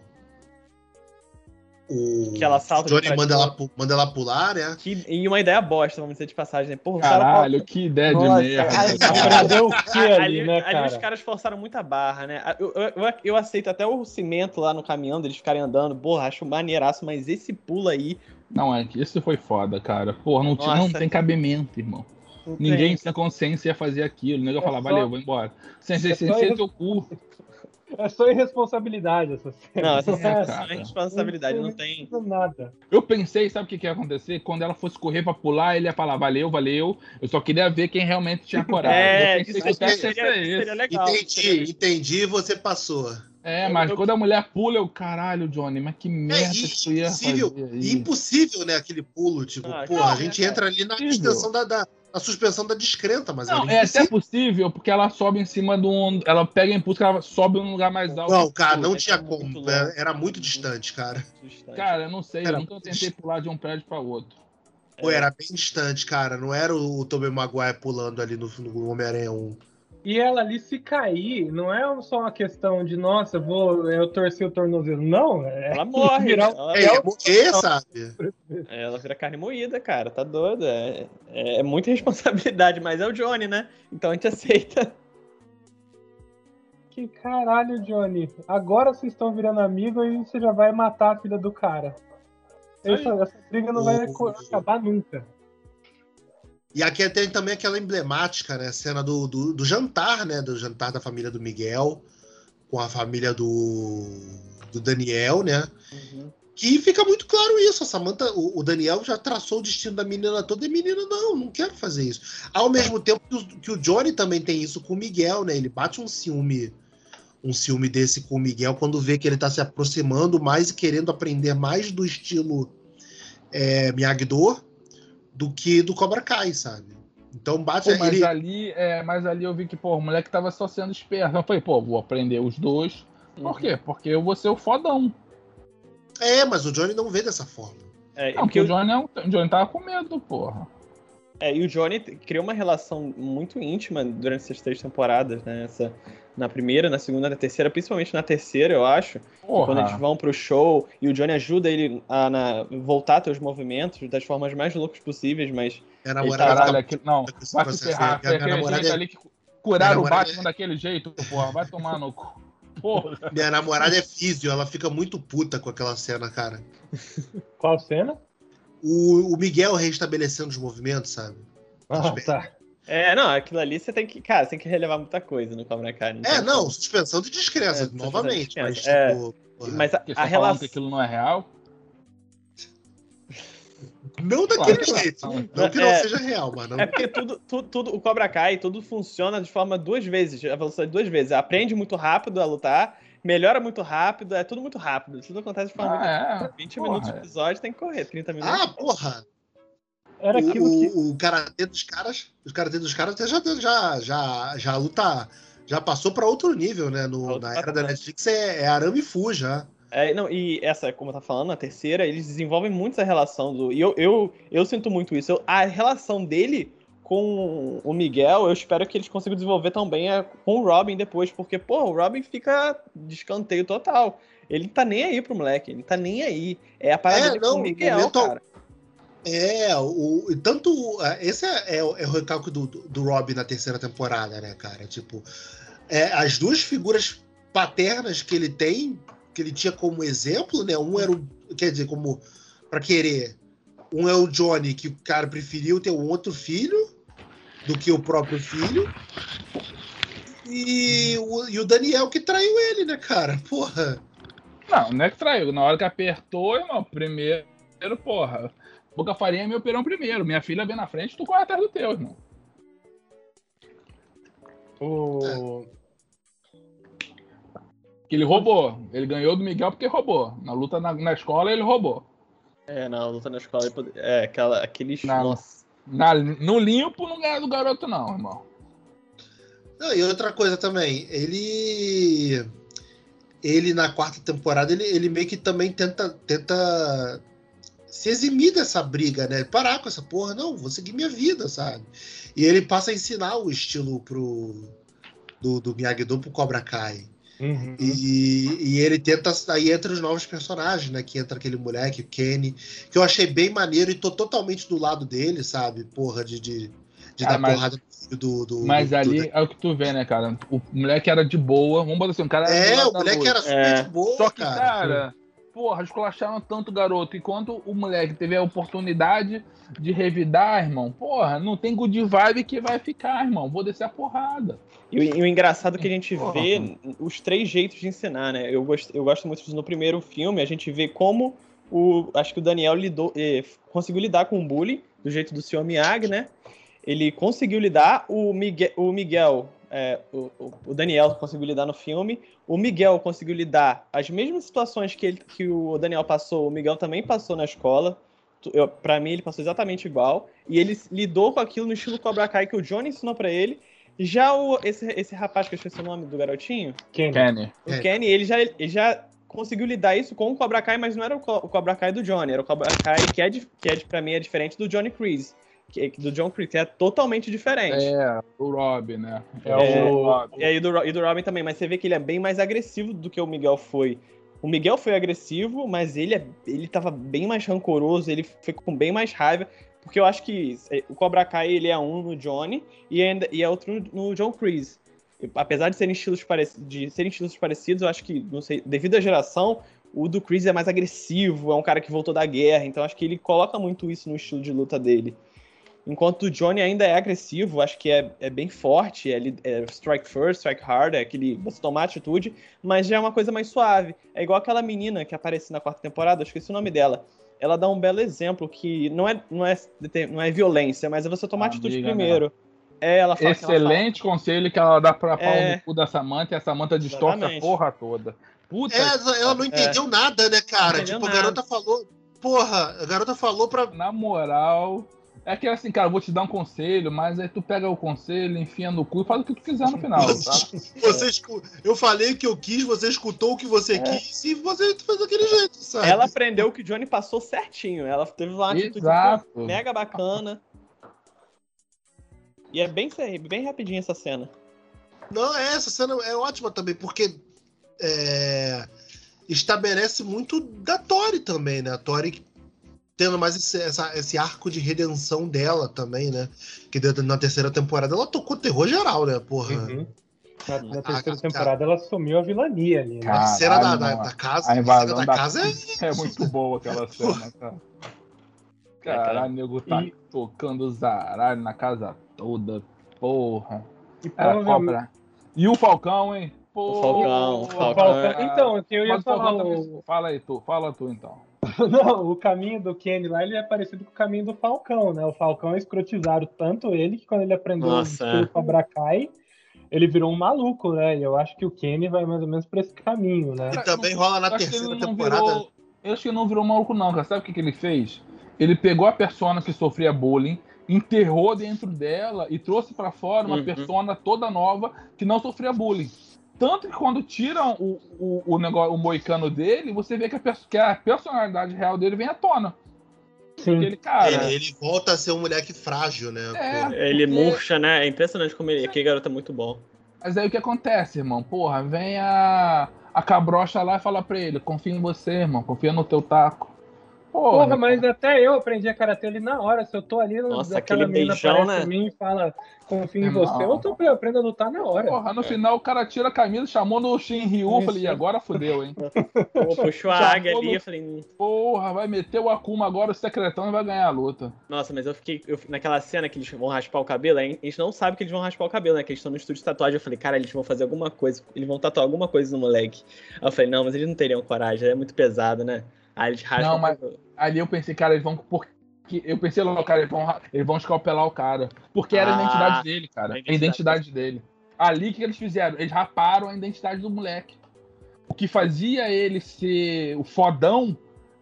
o que ela salta Johnny manda ela, manda ela pular, né? Que, e uma ideia bosta, vamos dizer de passagem, né? Porra, Caralho, que ideia de merda. Aprendeu o que ali, ali, né, cara? Ali os caras forçaram muita barra, né? Eu, eu, eu, aceito até o cimento lá no caminhão, deles ficarem andando. Porra, acho maneiraço, mas esse pulo aí... Não, é que isso foi foda, cara. Porra, não, não tem cabimento, irmão. Ninguém sem consciência ia fazer aquilo. O nego ia falar, é só... valeu, vou embora. Sem ser é teu cu. É só irresponsabilidade essa cena. Não, essa cena é só irresponsabilidade, não tem. Nada. Eu pensei, sabe o que, que ia acontecer? Quando ela fosse correr pra pular, ele ia falar, valeu, valeu. Eu só queria ver quem realmente tinha coragem. É, eu pensei que seria, seria, seria legal. Entendi, entendi, você passou. É, mas eu, quando a mulher pula, eu, caralho, Johnny, mas que merda é, que tu ia impossível, fazer Impossível, né, aquele pulo, tipo, ah, porra, a gente é, entra ali na extensão da, da, a suspensão da descrenta, mas não, é até possível, porque ela sobe em cima de um. Ela pega impulso, ela sobe num lugar mais alto. Não, cara, não tinha como. Era, era muito distante, cara. Cara, eu não sei, era eu nunca tentei pular de um prédio para outro. Pô, era bem distante, cara. Não era o Tobey Maguire pulando ali no, no Homem-Aranha 1. E ela ali se cair, não é só uma questão de, nossa, vou eu torcer o tornozelo. Não, é. Ela morre. Virar... Ela é, morrer, sabe? Ela vira carne moída, cara. Tá doida. É, é, é muita responsabilidade, mas é o Johnny, né? Então a gente aceita. Que caralho, Johnny. Agora vocês estão virando amigos e você já vai matar a filha do cara. Essa, essa briga não vai acabar nunca. E aqui tem também aquela emblemática, né? Cena do, do, do, jantar, né? Do jantar da família do Miguel com a família do, do Daniel, né? Uhum. Que fica muito claro isso. A Samantha, o, o, Daniel já traçou o destino da menina toda e a menina, não, não quero fazer isso. Ao mesmo tempo que o, que o Johnny também tem isso com o Miguel, né? Ele bate um ciúme um ciúme desse com o Miguel quando vê que ele tá se aproximando mais e querendo aprender mais do estilo é, Miyagi-Do do que do Cobra Kai, sabe? Então bate pô, mas ele... ali, é, mas ali eu vi que, pô, o moleque tava só sendo esperto. Eu falei, pô, vou aprender os dois. Por uhum. quê? Porque eu vou ser o fodão. É, mas o Johnny não vê dessa forma. É, não, porque o Johnny, é um, o Johnny tava com medo, porra. É, e o Johnny criou uma relação muito íntima durante essas três temporadas, né? Essa, na primeira, na segunda, na terceira, principalmente na terceira, eu acho. Porra. Quando eles vão pro show e o Johnny ajuda ele a na, voltar a ter os movimentos das formas mais loucas possíveis, mas. É namorada. Tá... Caralho, aqui, não, vai se ferrar. Foi aquele jeito é... ali que curaram o Batman é... daquele jeito, porra. Vai tomar no cu. Porra. Minha namorada é físio, ela fica muito puta com aquela cena, cara. Qual cena? O, o Miguel restabelecendo os movimentos, sabe? Ah, tá. É, não, aquilo ali você tem que, cara, você tem que relevar muita coisa no Cobra Kai. Não é, não, suspensão de descrença, é, novamente. De mas, é, tipo, mas a, a relação. que aquilo não é real? Não daquele claro, jeito. Não, não que não é, seja real, mas não. É porque tudo, tudo, tudo, o Cobra Kai, tudo funciona de forma duas vezes, a velocidade duas vezes. Aprende muito rápido a lutar melhora muito rápido, é tudo muito rápido. Tudo acontece de forma ah, muito é? rápida. 20 porra, minutos de episódio tem que correr, 30 minutos. Ah, porra! Era aquilo o, que... o karatê dos caras, os karatê dos caras já, já, já, já luta, já passou para outro nível, né? No, na era da Netflix é, é arame fu já. É, não, e essa, como tá falando, a terceira, eles desenvolvem muito essa relação do. E eu, eu, eu sinto muito isso. Eu, a relação dele com o Miguel, eu espero que eles consigam desenvolver também é, com o Robin depois, porque, pô, o Robin fica de escanteio total. Ele tá nem aí pro moleque, ele tá nem aí. É a parada é, dele não, com o Miguel, momento... cara. É, o, tanto. Esse é, é, é o recalque do, do, do, Robin na terceira temporada, né, cara? Tipo, é, as duas figuras paternas que ele tem, que ele tinha como exemplo, né? Um era o. Quer dizer, como. para querer. Um é o Johnny, que o cara preferiu ter um outro filho, do que o próprio filho. E o, e o Daniel que traiu ele, né, cara? Porra. Não, não é que traiu. Na hora que apertou, irmão, primeiro, porra. Boca Farinha me operou primeiro. Minha filha vem na frente, tu corre atrás do teu, irmão. O... Que ele roubou. Ele ganhou do Miguel porque roubou. Na luta na, na escola, ele roubou. É, na luta na escola. ele pode- É, aquela, aqueles. Na- Nossa. Na- no limpo, não ganha do garoto, não, irmão. Não, e outra coisa também, ele. Ele na quarta temporada, ele, ele meio que também tenta, tenta se eximir dessa briga, né? Parar com essa porra, não, vou seguir minha vida, sabe? E ele passa a ensinar o estilo pro. Do, do Miyagi-Do pro Cobra Kai. Uhum. E, e ele tenta. Aí entra os novos personagens, né? Que entra aquele moleque, o Kenny, que eu achei bem maneiro e tô totalmente do lado dele, sabe? Porra, de, de, de Ah, dar mas- porrada no do, do. Mas do- ali é o que tu vê, né, cara? O moleque era de boa. Vamos botar assim, o cara era do É, o moleque era super É. de boa, Só que, cara. cara, porra, esculacharam tanto o garoto. Enquanto o moleque teve a oportunidade de revidar, irmão, porra, não tem good vibe que vai ficar, irmão. Vou descer a porrada. E, o- e o engraçado é que a gente Porra. vê os três jeitos de ensinar, né? Eu gosto, eu gosto muito disso no primeiro filme, a gente vê como o. Acho que o Daniel lidou, eh, conseguiu lidar com o bullying, do jeito do Sr. Miyagi, né? Ele conseguiu lidar, o Miguel, o, Miguel é, o, o- Daniel conseguiu lidar no filme, o Miguel conseguiu lidar as mesmas situações que, ele, que o Daniel passou, o Miguel também passou na escola. Pra mim, ele passou exatamente igual. E ele lidou com aquilo no estilo Cobra Kai que o Johnny ensinou pra ele. Já o, esse, esse rapaz, que eu esqueci o nome do garotinho, Kenny. Kenny. o. Kenny, ele já, ele já conseguiu lidar isso com o Cobra Kai, mas não era o, Co- o Cobra Kai do Johnny, era o Cobra Kai que, é, que é, de- pra mim é diferente do Johnny Crease, que, do John Crease, que é totalmente diferente. É, o Rob, né? É É, o- Rob. E aí do, e do Robin também, mas você vê que ele é bem mais agressivo do que o Miguel foi. O Miguel foi agressivo, mas ele, é, ele tava bem mais rancoroso, ele foi com bem mais raiva, porque eu acho que é, o Cobra Kai ele é um no Johnny e, ainda, e é outro no, John. E, Apesar de serem estilos parecidos, de serem estilos parecidos, eu acho que, não sei, devido à geração, o do Creese é mais agressivo, é um cara que voltou da guerra, então acho que ele coloca muito isso no estilo de luta dele. Enquanto o Johnny ainda é agressivo, acho que é, é bem forte, é, é strike first, strike hard, é aquele você tomar atitude, mas já é uma coisa mais suave. É igual aquela menina que aparece na quarta temporada, eu esqueci o nome dela. Ela dá um belo exemplo que não é, não é, não é violência, mas é você tomar atitude Amiga, né? primeiro. É, ela fala que ela Excelente conselho que ela dá pra pau É. no cu da Samanta e a Samanta distorce a porra toda. Puta É, ela não entendeu nada, né, cara? Tipo, a nada. garota falou. Porra, a garota falou pra. Na moral, é que assim, cara, eu vou te dar um conselho, mas aí tu pega o conselho, enfia no cu e faz o que tu quiser no final, tá? Você escu- Eu falei o que eu quis, você escutou o que você É. quis e você fez daquele jeito, sabe? Ela aprendeu que o Johnny passou certinho. Ela teve uma atitude Exato. mega bacana. E é bem, bem rapidinho essa cena. Não, é, essa cena é ótima também, porque é, estabelece muito da Tori também, né? A Tori tendo mais esse, essa- esse arco de redenção dela também, né? Que na terceira temporada ela tocou terror geral, né? Porra. Uhum. Na, na Ah, terceira cara. temporada ela assumiu a vilania ali, né? Cara, a cena da, Caralho, da, da casa, A a invasão cena da, da casa é. É muito boa aquela cena, cara. Caralho, nego tá E- tocando zaralho na casa toda. Porra. E provavelmente- cobra. E o Falcão, hein? Porra. Falcão, o o Falcão Falcão- é- Então, eu ia Mas o Falcão falar, também- o... Fala aí, tu. Fala tu, então. Não, o caminho do Kenny lá, ele é parecido com o caminho do Falcão, né? O Falcão escrotizaram tanto ele que quando ele aprendeu Nossa, o é. Cobra Kai, ele virou um maluco, né? E eu acho que o Kenny vai mais ou menos pra esse caminho, né? E também rola na terceira temporada. virou. Eu acho que ele não virou maluco, não, cara. Sabe o que, que ele fez? Ele pegou a persona que sofria bullying, enterrou dentro dela e trouxe pra fora uma Uhum. persona toda nova que não sofria bullying. Tanto que quando tiram o, o, o, negócio, o moicano dele, você vê que a, que a personalidade real dele vem à tona. Sim. Ele, cara. Ele, ele volta a ser um moleque frágil, né? É. Ele murcha, né? É impressionante como ele. Aquele garoto é muito bom. Mas aí o que acontece, irmão? Porra, vem a, a cabrocha lá e fala pra ele: confia em você, irmão, confia no teu taco. Porra, Porra mas até eu aprendi a karatê ali na hora. Se eu tô ali, Nossa, aquele beijão, né? mim e fala, confio em você, eu, tô, eu aprendo a lutar na hora. Porra, no é. final o cara tira a camisa, chamou no Shin Ryu, falei, e agora fudeu, hein? Pô, puxou a águia ali, eu falei... Hum. Porra, vai meter o Akuma agora, o secretão e vai ganhar a luta. Nossa, mas eu fiquei, eu, naquela cena que eles vão raspar o cabelo, a gente não sabe que eles vão raspar o cabelo, né? Que eles estão no estúdio de tatuagem, eu falei, cara, eles vão fazer alguma coisa, eles vão tatuar alguma coisa no moleque. Aí eu falei, não, mas eles não teriam coragem, é muito pesado, né? Aí eles raspam não, mas ali eu pensei, cara, eles vão. Porque eu pensei logo, cara, eles vão, eles vão escalpelar o cara. Porque era ah, a identidade dele, cara. A identidade, a identidade dele. Ali, o que eles fizeram? Eles raparam a identidade do moleque. O que fazia ele ser o fodão.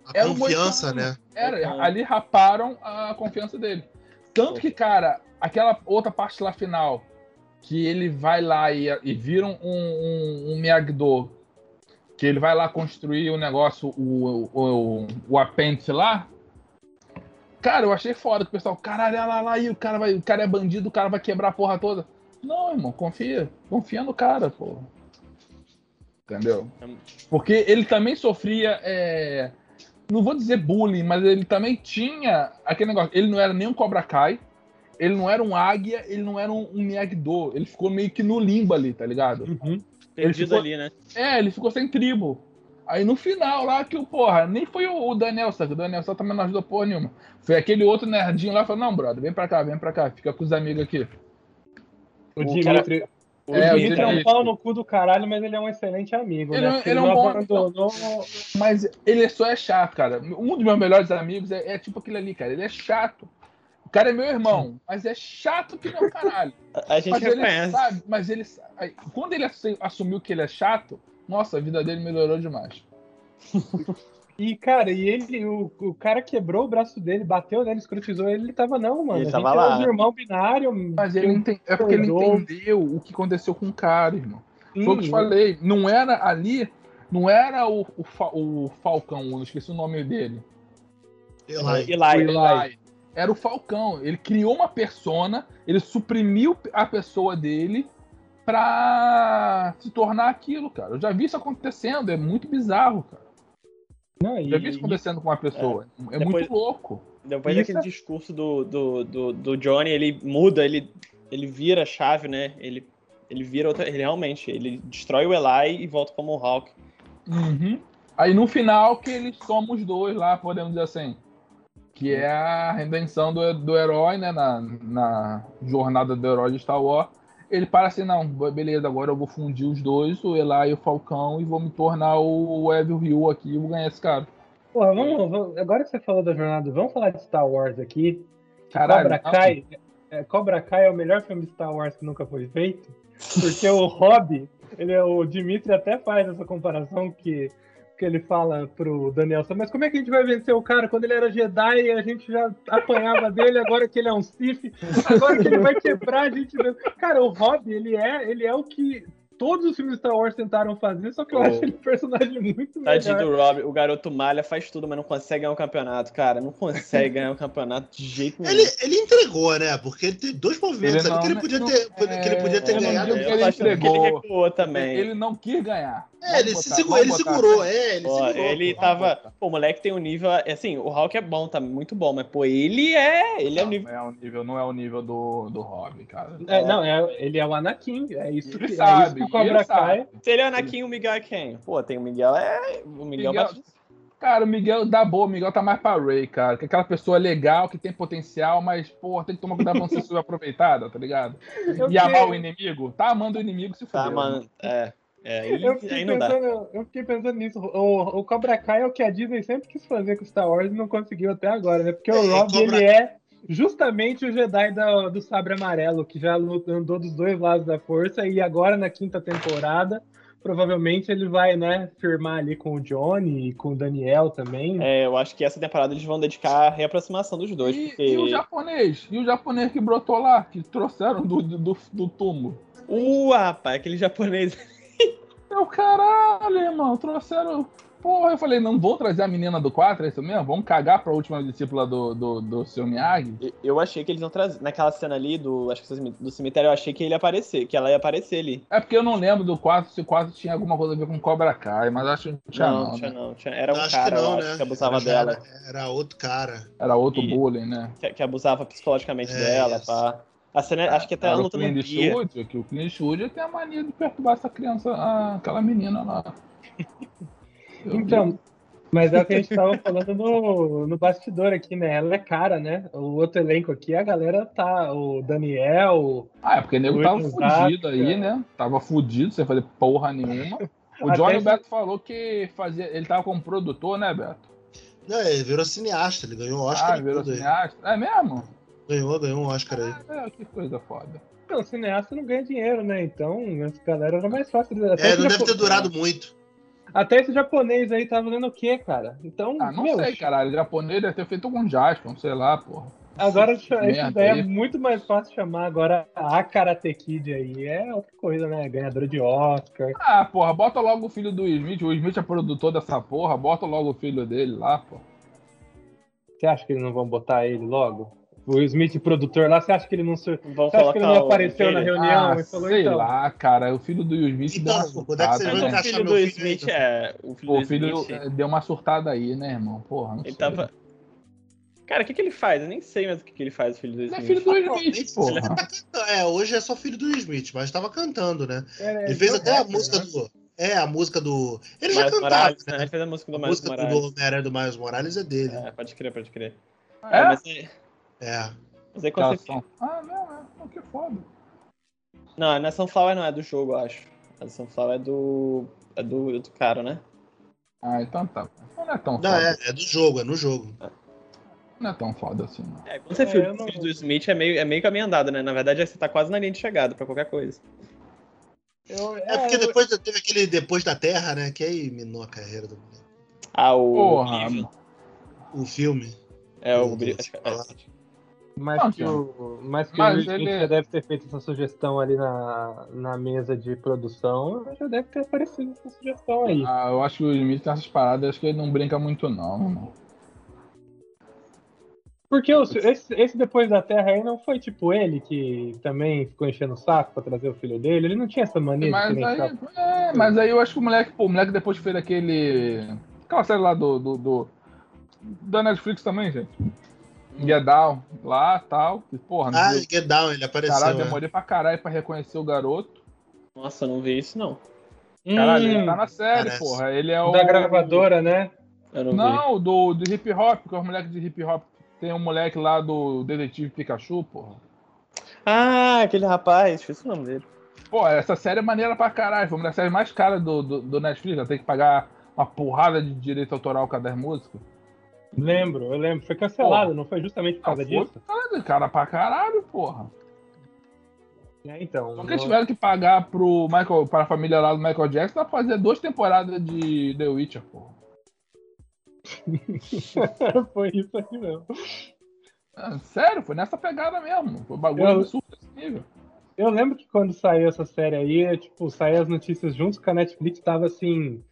A era confiança, né? Era, ali raparam a confiança dele. Tanto que, cara, aquela outra parte lá final, que ele vai lá e, e vira um, um, um Miyagi-Do que ele vai lá construir o negócio, o, o, o apêndice lá. Cara, eu achei foda que o pessoal, caralho, lá, lá, e o cara, vai, o cara é bandido, o cara vai quebrar a porra toda. Não, irmão, confia. Confia no cara, pô. Entendeu? Porque ele também sofria. É... Não vou dizer bullying, mas ele também tinha aquele negócio. Ele não era nem um Cobra Kai, ele não era um águia, ele não era um, um Miyagi-Do. Ele ficou meio que no limbo ali, tá ligado? Uhum. Perdido ficou, ali, né? É, ele ficou sem tribo. Aí no final lá que o porra, nem foi o, o Daniel, sabe? O Daniel só também não ajudou porra nenhuma. Foi aquele outro nerdinho lá falou: Não, brother, vem pra cá, vem pra cá, fica com os amigos aqui. O, o Dimitri. Cara... O é, Dimitri é um pau no cu do caralho, mas ele é um excelente amigo. Ele, né? ele, ele é um bom abandonou... Mas ele só é chato, cara. Um dos meus melhores amigos é, é tipo aquele ali, cara. Ele é chato. O cara é meu irmão, mas é chato que não caralho. A gente mas reconhece. Ele sabe, mas ele quando ele assumiu que ele é chato, nossa, a vida dele melhorou demais. E, cara, e ele, o, o cara quebrou o braço dele, bateu nele, escrotizou ele, ele tava, não, mano. Ele tava lá. É um irmão binário. Mas ele ente... é porque ele entendeu o que aconteceu com o cara, irmão. Sim, Foi o que eu falei. Não era ali, não era o, o, o Falcão, eu esqueci o nome dele. Eli. Eli. Eli era o Falcão. Ele criou uma persona, ele suprimiu a pessoa dele pra se tornar aquilo, cara. Eu já vi isso acontecendo, é muito bizarro, cara. Não, e, já vi isso acontecendo e, com uma pessoa. É, é depois, muito louco. Depois daquele é... discurso do, do, do, do, Johnny, ele muda, ele, ele vira a chave, né? Ele, ele vira outra. Ele, realmente, ele destrói o Eli e volta como o Hulk. Uhum. Aí no final que eles somam os dois lá, podemos dizer assim que é a redenção do, do herói, né, na, na jornada do herói de Star Wars. Ele para assim, não, beleza, agora eu vou fundir os dois, o Eli e o Falcão, e vou me tornar o Evil Ryu aqui e vou ganhar esse cara. Porra, vamos, vamos, agora que você falou da jornada, vamos falar de Star Wars aqui. Caralho, Cobra Kai, é, Cobra Kai é o melhor filme de Star Wars que nunca foi feito, porque o Hobby, ele, é, o Dimitri até faz essa comparação que que ele fala pro Danielson, mas como é que a gente vai vencer o cara quando ele era Jedi a gente já apanhava dele, agora que ele é um Sith, agora que ele vai quebrar a gente. Cara, o Rob, ele é, ele é o que todos os filmes Star Wars tentaram fazer, só que eu oh. acho ele um personagem muito melhor. Tadinho do Rob, o garoto malha, faz tudo, mas não consegue ganhar um campeonato, cara. Não consegue ganhar um campeonato de jeito nenhum. Ele, ele entregou, né? Porque ele tem dois movimentos ali que ele podia ter, não, que ele podia ter ganhado. Ele, ele entregou. Ele também. Ele não quis ganhar. É, ele, botar, segurou, ele segurou, é, ele pô, segurou. Ele pô, tava. Pô, o moleque tem um nível. Assim, o Hulk é bom, tá muito bom, mas, pô, ele é. Ele não, é o nível. Não é o nível, não é o nível do, do Rob, cara. É, não, é, ele é o Anakin. É isso ele que, sabe, é isso que o Cobra Kai. Se ele é Anakin, o Miguel é quem? Pô, tem o Miguel, é. O Miguel, Miguel Cara, o Miguel dá boa, o Miguel tá mais pra Ray, cara. Que é aquela pessoa legal, que tem potencial, mas, pô, tem que tomar cuidado pra não ser subaproveitada, tá ligado? Eu e amar o inimigo. Tá amando o inimigo se for. Tá, mano. É. É, aí, eu, fiquei aí pensando, eu fiquei pensando nisso. O, o Cobra Kai é o que a Disney sempre quis fazer com Star Wars e não conseguiu até agora, né? Porque o é, Rob, Cobra... ele é justamente o Jedi do, do Sabre Amarelo, que já andou dos dois lados da força, e agora na quinta temporada, provavelmente ele vai, né, firmar ali com o Johnny e com o Daniel também. É, eu acho que essa temporada eles vão dedicar a reaproximação dos dois. E, porque... e o japonês? E o japonês que brotou lá, que trouxeram do, do, do túmulo? Uh, rapaz, aquele japonês é o caralho, irmão. Trouxeram. Porra, eu falei, não vou trazer a menina do 4, é isso mesmo? Vamos cagar pra última discípula do, do, do seu Miyagi? Eu- achei que eles iam trazer. Naquela cena ali do. Acho que do cemitério, eu achei que ele ia aparecer, que ela ia aparecer ali. É porque eu não lembro do 4 se o 4 tinha alguma coisa a ver com Cobra Kai, mas acho que não tinha não, não, tinha né? não. Tinha, era um acho cara que não, eu acho, né? que abusava dela. Era, era outro cara. Era outro E- bullying, né? Que, que abusava psicologicamente É, dela, isso. pá. A cena, acho que até ela o lutando no. Eastwood, que o Clint Eastwood tem a mania de perturbar essa criança, a- aquela menina lá. Então, mas é o que a gente tava falando no, no bastidor aqui, né? Ela é cara, né? O outro elenco aqui, a galera tá. O Daniel. Ah, é porque o nego tava fudido aí, né? Tava fudido, sem fazer porra nenhuma. O Johnny Beto falou que fazia. Ele tava como produtor, né, Beto? Não, ele virou cineasta, ele ganhou o Oscar ah, virou tudo aí. cineasta. É mesmo? Ganhou, ganhou um Oscar aí. Ah, é, que coisa foda. Não, o cineasta não ganha dinheiro, né? Então, essa galera era mais fácil. Até É, não deve ter durado muito. Até esse japonês aí tá fazendo o quê, cara? Então, Ah, não meu, sei, caralho. O japonês deve ter feito com Jaspion, sei lá, porra. Agora, isso é muito mais fácil chamar. Agora, a Karate Kid aí é outra coisa, né? Ganhadora de Oscar. Ah, porra, bota logo o filho do Smith. O Smith é produtor dessa porra, bota logo o filho dele lá, pô. Você acha que eles não vão botar ele logo? O Smith, produtor lá, você acha que ele não, sur... Você acha que ele não apareceu na reunião Ah, e falou sei então? lá, cara. O filho do Will Smith deu uma Então, quando é que surtada, né? o filho do filho Smith é. O filho Pô, do o filho Smith. eh, deu uma surtada aí, né, irmão? Porra, não Ele sei. tava. Cara, o que, que ele faz? Eu nem sei mais o que, que ele faz, o filho do Ele é Smith. filho do Não, Smith, ele tá. É, hoje é só filho do Will Smith, mas tava cantando, né? É, Ele fez então, até a é, música né? do. É, a música do. Ele já Miles cantava, Morales, né? né? Ele fez a música do A Miles música do Morales. Homem-Aranha do Miles Morales é dele. É, pode crer, pode crer. É? É. mas aí quando você... Ah, não, é. Pô, que foda. Não, não é Sunflower, não, é do jogo, eu acho. A Sunflower é do. É do, do cara, né? Ah, então tá. Não é tão Não, foda. é, é do jogo, é no jogo. Não é tão foda assim, não. É, quando você é, É, eu não- do Smith é meio, é meio caminho andado, né? Na verdade, você tá quase na linha de chegada pra qualquer coisa. Eu- É porque eu- depois teve aquele Depois da Terra, né? Que aí minou a carreira do Ah, o. Porra, o filme. É, o. Deus, acho. Mas Não, que o, mas que Mas o ele- já deve ter feito essa sugestão ali na, na mesa de produção, já deve ter aparecido essa sugestão aí. Ah, eu acho que o Smith tem essas paradas, acho que ele não brinca muito, não, irmão. Porque o- esse, esse Depois da Terra aí não foi tipo ele que também ficou enchendo o saco pra trazer o filho dele? Ele não tinha essa mania de Mas querer aí, é, mas aí eu acho que o moleque, pô, o moleque depois fez aquele. Aquela série lá do. do, do da Netflix também, gente. Get Down, lá tal. que, Porra, Ah, viu? Get Down, ele apareceu. Caralho, é. demorei pra caralho pra reconhecer o garoto. Nossa, eu não vi isso, não. Caralho, ele Hum, tá na série, parece. porra. Ele é o. da gravadora, né? Eu não, vi. Não, do, do hip hop, que é os moleques de hip hop. Tem um moleque lá do Detetive Pikachu, porra. Ah, aquele rapaz, esqueci o nome dele. Pô, essa série é maneira pra caralho. Foi uma das séries mais caras do, do, do Netflix. Ela tem que pagar uma porrada de direito autoral cada música. Lembro, eu lembro. Foi cancelado, não foi justamente por causa Ah, foi, disso? Cara, cara pra caralho, porra. É, então. Só que eu- tiveram que pagar pro Michael, para a família lá do Michael Jackson pra fazer duas temporadas de The Witcher, porra. foi isso aqui mesmo. É, sério, foi nessa pegada mesmo. Foi bagulho Eu- absurdo desse nível. Eu lembro que quando saiu essa série aí, tipo, saiu as notícias juntos com a Netflix, tava assim.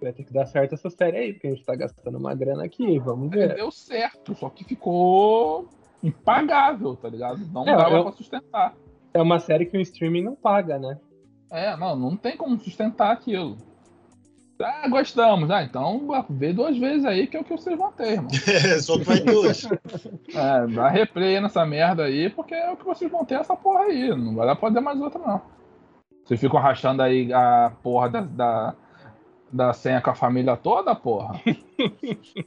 Vai ter que dar certo essa série aí, porque a gente tá gastando uma grana aqui, vamos ver. deu certo, só que ficou impagável, tá ligado? Não É, dava eu- pra sustentar. É uma série que o streaming não paga, né? É, não, não tem como sustentar aquilo. Ah, gostamos. Ah, então vê duas vezes aí que é o que vocês vão ter, irmão. É, só que vai duas. É, dá replay nessa merda aí, porque é o que vocês vão ter essa porra aí. Não vai dar pra fazer mais outra, não. Vocês ficam rachando aí a porra da, da, da senha com a família toda, porra.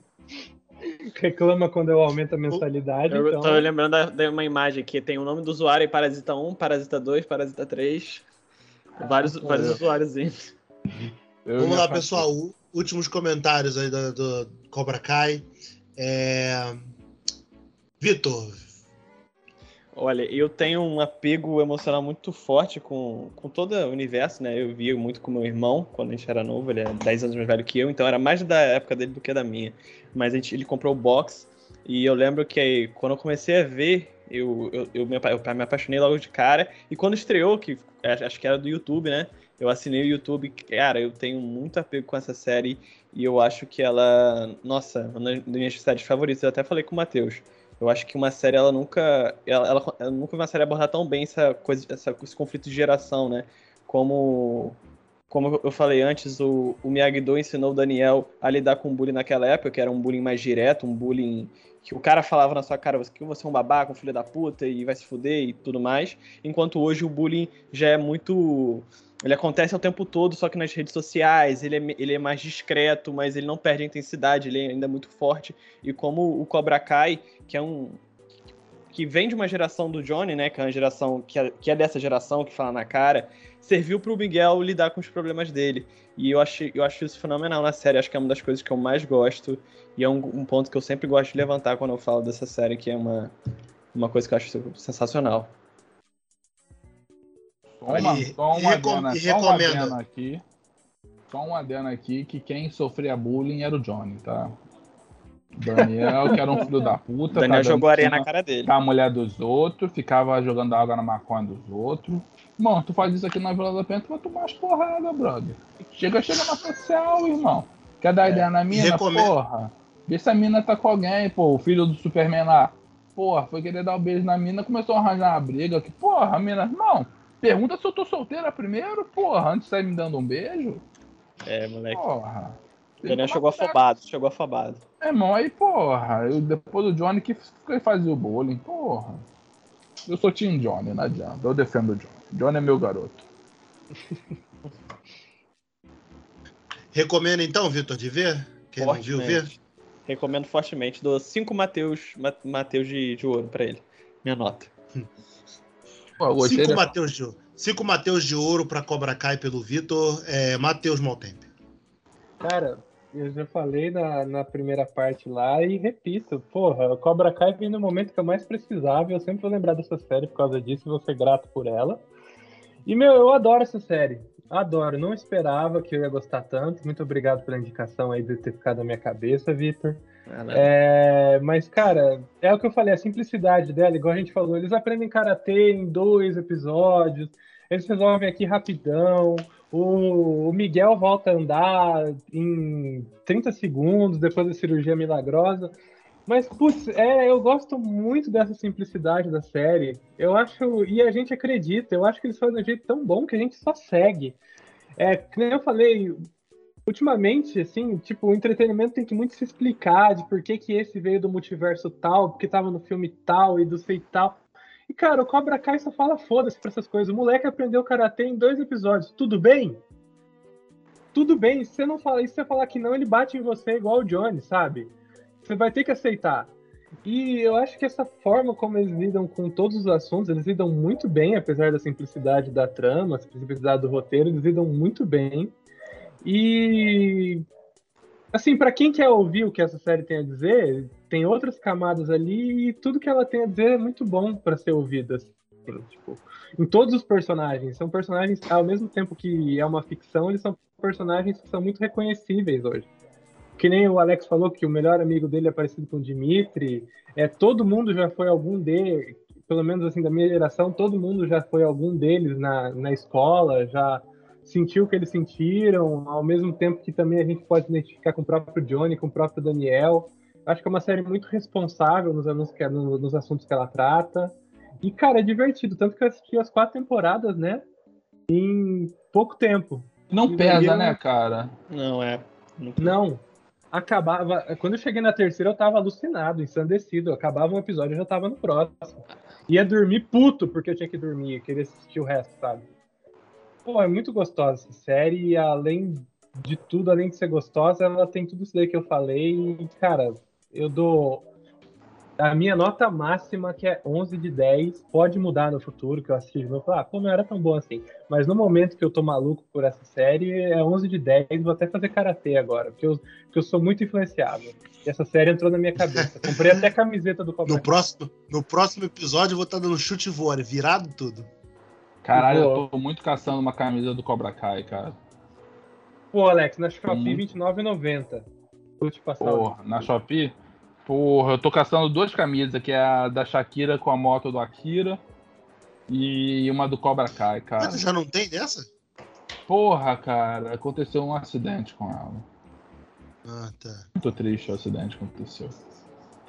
Reclama quando eu aumento a mensalidade, Eu então. tô lembrando da- de uma imagem que tem o nome do usuário aí, Parasita 1, Parasita 2, Parasita 3. Vários, vários usuários. Vamos lá, pessoal. Últimos comentários aí do, do Cobra Kai. É... Vitor, Olha, eu tenho um apego emocional muito forte com, com todo o universo, né? Eu via muito com meu irmão quando a gente era novo, ele é 10 anos mais velho que eu, então era mais da época dele do que da minha. Mas a gente, ele comprou o box e eu lembro que quando eu comecei a ver, eu, eu, eu, me, eu me apaixonei logo de cara. E quando estreou, que acho acho que era do YouTube, né? Eu assinei o YouTube, cara, eu tenho muito apego com essa série e eu acho que ela, nossa, uma das minhas séries favoritas. Eu até falei com o Matheus. Eu acho que uma série, ela nunca. Ela, ela, ela nunca uma série abordar tão bem essa coisa, essa, esse conflito de geração, né? Como como eu falei antes, o, o Miyagi-Do ensinou o Daniel a lidar com o bullying naquela época, que era um bullying mais direto, um bullying que o cara falava na sua cara que você é um babaca, um filho da puta e vai se fuder e tudo mais, enquanto hoje o bullying já é muito... Ele acontece o tempo todo, só que nas redes sociais, ele é, ele é mais discreto, mas ele não perde a intensidade, ele é ainda muito forte. E como o Cobra Kai, que é um, que vem de uma geração do Johnny, né? Que é uma geração que é, que é dessa geração, que fala na cara, serviu pro Miguel lidar com os problemas dele. E eu acho, eu acho isso fenomenal na série. Acho que é uma das coisas que eu mais gosto. E é um, um ponto que eu sempre gosto de levantar quando eu falo dessa série, que é uma, uma coisa que eu acho sensacional. Só uma, e, só uma adena, só uma adena aqui. Só um adena aqui que quem sofria bullying era o Johnny, tá? Daniel, que era um filho da puta. Daniel tá jogou areia na cara dele. Tá a mulher dos outros, ficava jogando água na maconha dos outros. Mano, tu faz isso aqui na Vila da Penha, tu vai tomar umas porradas, brother. Chega, chega na social, irmão. Quer dar é. ideia na mina? Recomendo. Porra. Vê se a mina tá com alguém, pô. O filho do Superman lá. Porra, foi querer dar um beijo na mina, começou a arranjar uma briga. Que, porra, a mina. Não, pergunta se eu tô solteira primeiro, porra, antes de sair me dando um beijo. É, moleque. Porra. Daniel chegou afobado, chegou afobado. É, irmão, aí, porra, eu, depois do Johnny que fazia o bowling, porra. Eu sou Team Johnny, não adianta. Eu defendo o Johnny. Johnny é meu garoto. Recomendo então, Vitor, de ver? Quem não viu, ver? Recomendo fortemente. Dou 5 Mateus, Mateus de, de ouro pra ele. Minha nota. Cinco Mateus de ouro. Cinco Mateus de ouro pra Cobra Kai pelo Vitor. É, Mateus Maltempo. Cara, eu já falei na, na primeira parte lá e repito, porra, Cobra Kai vem no momento que eu mais precisava. Eu sempre vou lembrar dessa série por causa disso e vou ser grato por ela. E, meu, eu adoro essa série. Adoro. Não esperava que eu ia gostar tanto. Muito obrigado pela indicação aí de ter ficado na minha cabeça, Vitor. É, mas, cara, é o que eu falei, a simplicidade dela, igual a gente falou, eles aprendem karatê em dois episódios, eles resolvem aqui rapidão. O, o Miguel volta a andar em 30 segundos depois da cirurgia milagrosa. Mas, putz, é, eu gosto muito dessa simplicidade da série. Eu acho, e a gente acredita, eu acho que eles fazem de um jeito tão bom que a gente só segue. É, como eu falei, ultimamente, assim, tipo, o entretenimento tem que muito se explicar de por que, que esse veio do multiverso tal, porque tava no filme tal e do sei tal. E, cara, o Cobra Kai só fala foda-se pra essas coisas. O moleque aprendeu karatê em dois episódios. Tudo bem? Tudo bem. Se você não fala isso, você falar que não, ele bate em você igual o Johnny, sabe? Você vai ter que aceitar. E eu acho que essa forma como eles lidam com todos os assuntos, eles lidam muito bem, apesar da simplicidade da trama, simplicidade do roteiro, eles lidam muito bem. E assim, para quem quer ouvir o que essa série tem a dizer, tem outras camadas ali e tudo que ela tem a dizer é muito bom para ser ouvido. Assim, tipo, em todos os personagens. São personagens, ao mesmo tempo que é uma ficção, eles são personagens que são muito reconhecíveis hoje. Que nem o Alex falou que o melhor amigo dele é parecido com o Dimitri. É, todo mundo já foi algum deles, pelo menos assim da minha geração, todo mundo já foi algum deles na, na escola, já sentiu o que eles sentiram, ao mesmo tempo que também a gente pode identificar com o próprio Johnny, com o próprio Daniel. Acho que é uma série muito responsável nos, anúncios que, nos assuntos que ela trata. E, cara, é divertido. Tanto que eu assisti as quatro temporadas, né? Em pouco tempo. Não e pesa, eu... né, cara? Não, é. Não. Acabava. Quando eu cheguei na terceira, eu tava alucinado, ensandecido. Acabava um episódio, eu já tava no próximo. Ia dormir puto, porque eu tinha que dormir, queria assistir o resto, sabe? Pô, é muito gostosa essa série. E além de tudo, além de ser gostosa, ela tem tudo isso daí que eu falei. E, cara, eu dou a minha nota máxima, que é 11 de 10, pode mudar no futuro, que eu assisti de novo e falar, ah, pô, não era tão bom assim. Mas no momento que eu tô maluco por essa série, é 11 de 10, vou até fazer karatê agora, porque eu, porque eu sou muito influenciável. E essa série entrou na minha cabeça. Comprei até a camiseta do Cobra no próximo No próximo episódio eu vou estar dando chute voador, virado tudo. Caralho, eu tô muito caçando uma camisa do Cobra Kai, cara. Pô, Alex, na Shopee, R$29,90. Vou te passar. Porra, na Shopee? Porra, eu tô caçando duas camisas, que é a da Shakira com a moto do Akira e uma do Cobra Kai, cara. Mas já não tem dessa? Porra, cara, aconteceu um acidente com ela. Ah, tá. Muito triste o acidente que aconteceu.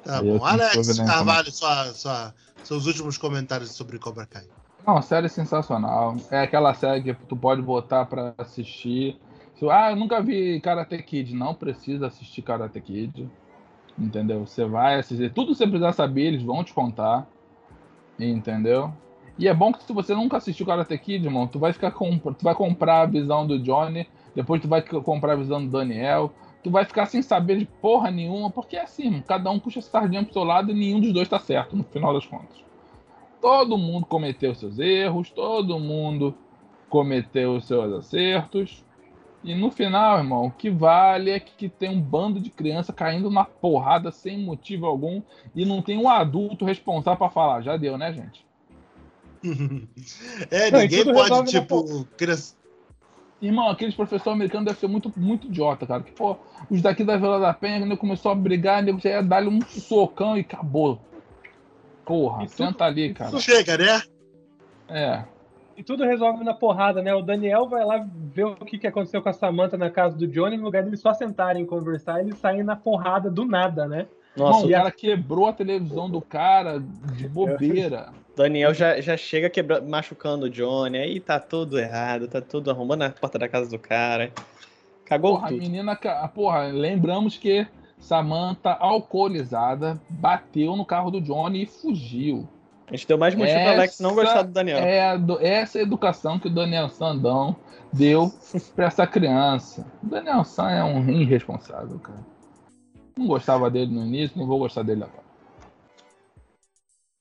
Tá Aí bom. Alex Carvalho, sua, sua, seus últimos comentários sobre Cobra Kai. Não, série é sensacional. É aquela série que tu pode botar pra assistir. Ah, eu nunca vi Karate Kid. Não precisa assistir Karate Kid. Entendeu? Você vai assistir. Tudo que você precisar saber, eles vão te contar. Entendeu? E é bom que se você nunca assistiu Karate Kid, irmão, tu vai ficar com, tu vai comprar a visão do Johnny, depois tu vai comprar a visão do Daniel, tu vai ficar sem saber de porra nenhuma, porque é assim, cada um puxa a sardinha pro seu lado e nenhum dos dois tá certo, no final das contas. Todo mundo cometeu seus erros, todo mundo cometeu os seus acertos. E no final, irmão, o que vale é que tem um bando de criança caindo na porrada sem motivo algum e não tem um adulto responsável pra falar. Já deu, né, gente? É, ninguém pode, tipo, criança- Irmão, aqueles professores americanos devem ser muito, muito idiota, cara. Que, pô, os daqui da Vila da Penha, quando começou a brigar, nego já ia dar-lhe um socão e acabou. Porra, E tudo- senta ali, cara. Chega, né? É. E tudo resolve na porrada, né? O Daniel vai lá ver o que, que aconteceu com a Samantha na casa do Johnny, no lugar deles só sentarem e conversar, eles saem na porrada do nada, né? Nossa, o cara quebrou a televisão do cara de bobeira. o Daniel já, já chega quebra, machucando o Johnny, aí tá tudo errado, tá tudo arrumando a porta da casa do cara. Cagou Porra, a tudo. menina. ca- Porra, lembramos que Samantha, alcoolizada, bateu no carro do Johnny e fugiu. A gente deu mais motivo pro Alex não gostar do Daniel. É essa é a educação que o Daniel Sandão deu pra essa criança. O Daniel San é um irresponsável, cara. Não gostava dele no início, não vou gostar dele agora.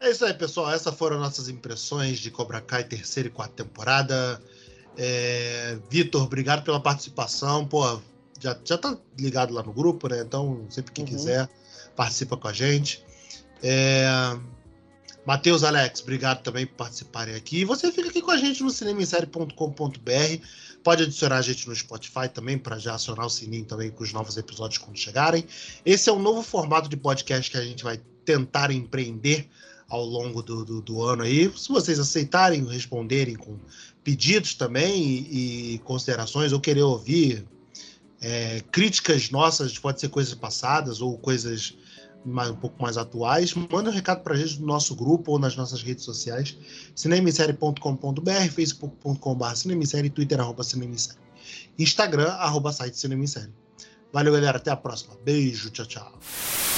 É isso aí, pessoal. Essas foram nossas impressões de Cobra Kai terceira e quarta temporada. É, Vitor, obrigado pela participação. Pô, já, já tá ligado lá no grupo, né? Então, sempre que Uhum. quiser, participa com a gente. É, Matheus, Alex, obrigado também por participarem aqui. E você fica aqui com a gente no cinemissérie.com.br. Pode adicionar a gente no Spotify também, para já acionar o sininho também com os novos episódios quando chegarem. Esse é um novo formato de podcast que a gente vai tentar empreender ao longo do, do, do ano aí. Se vocês aceitarem, responderem com pedidos também e, e considerações, ou querer ouvir é, críticas nossas, pode ser coisas passadas ou coisas mais, um pouco mais atuais, manda um recado pra gente no nosso grupo ou nas nossas redes sociais, cinemissérie.com.br, facebook.com.br cinemissérie, twitter, arroba cinemissérie, instagram, arroba site cinemissérie. Valeu, galera, até a próxima. Beijo, tchau, tchau.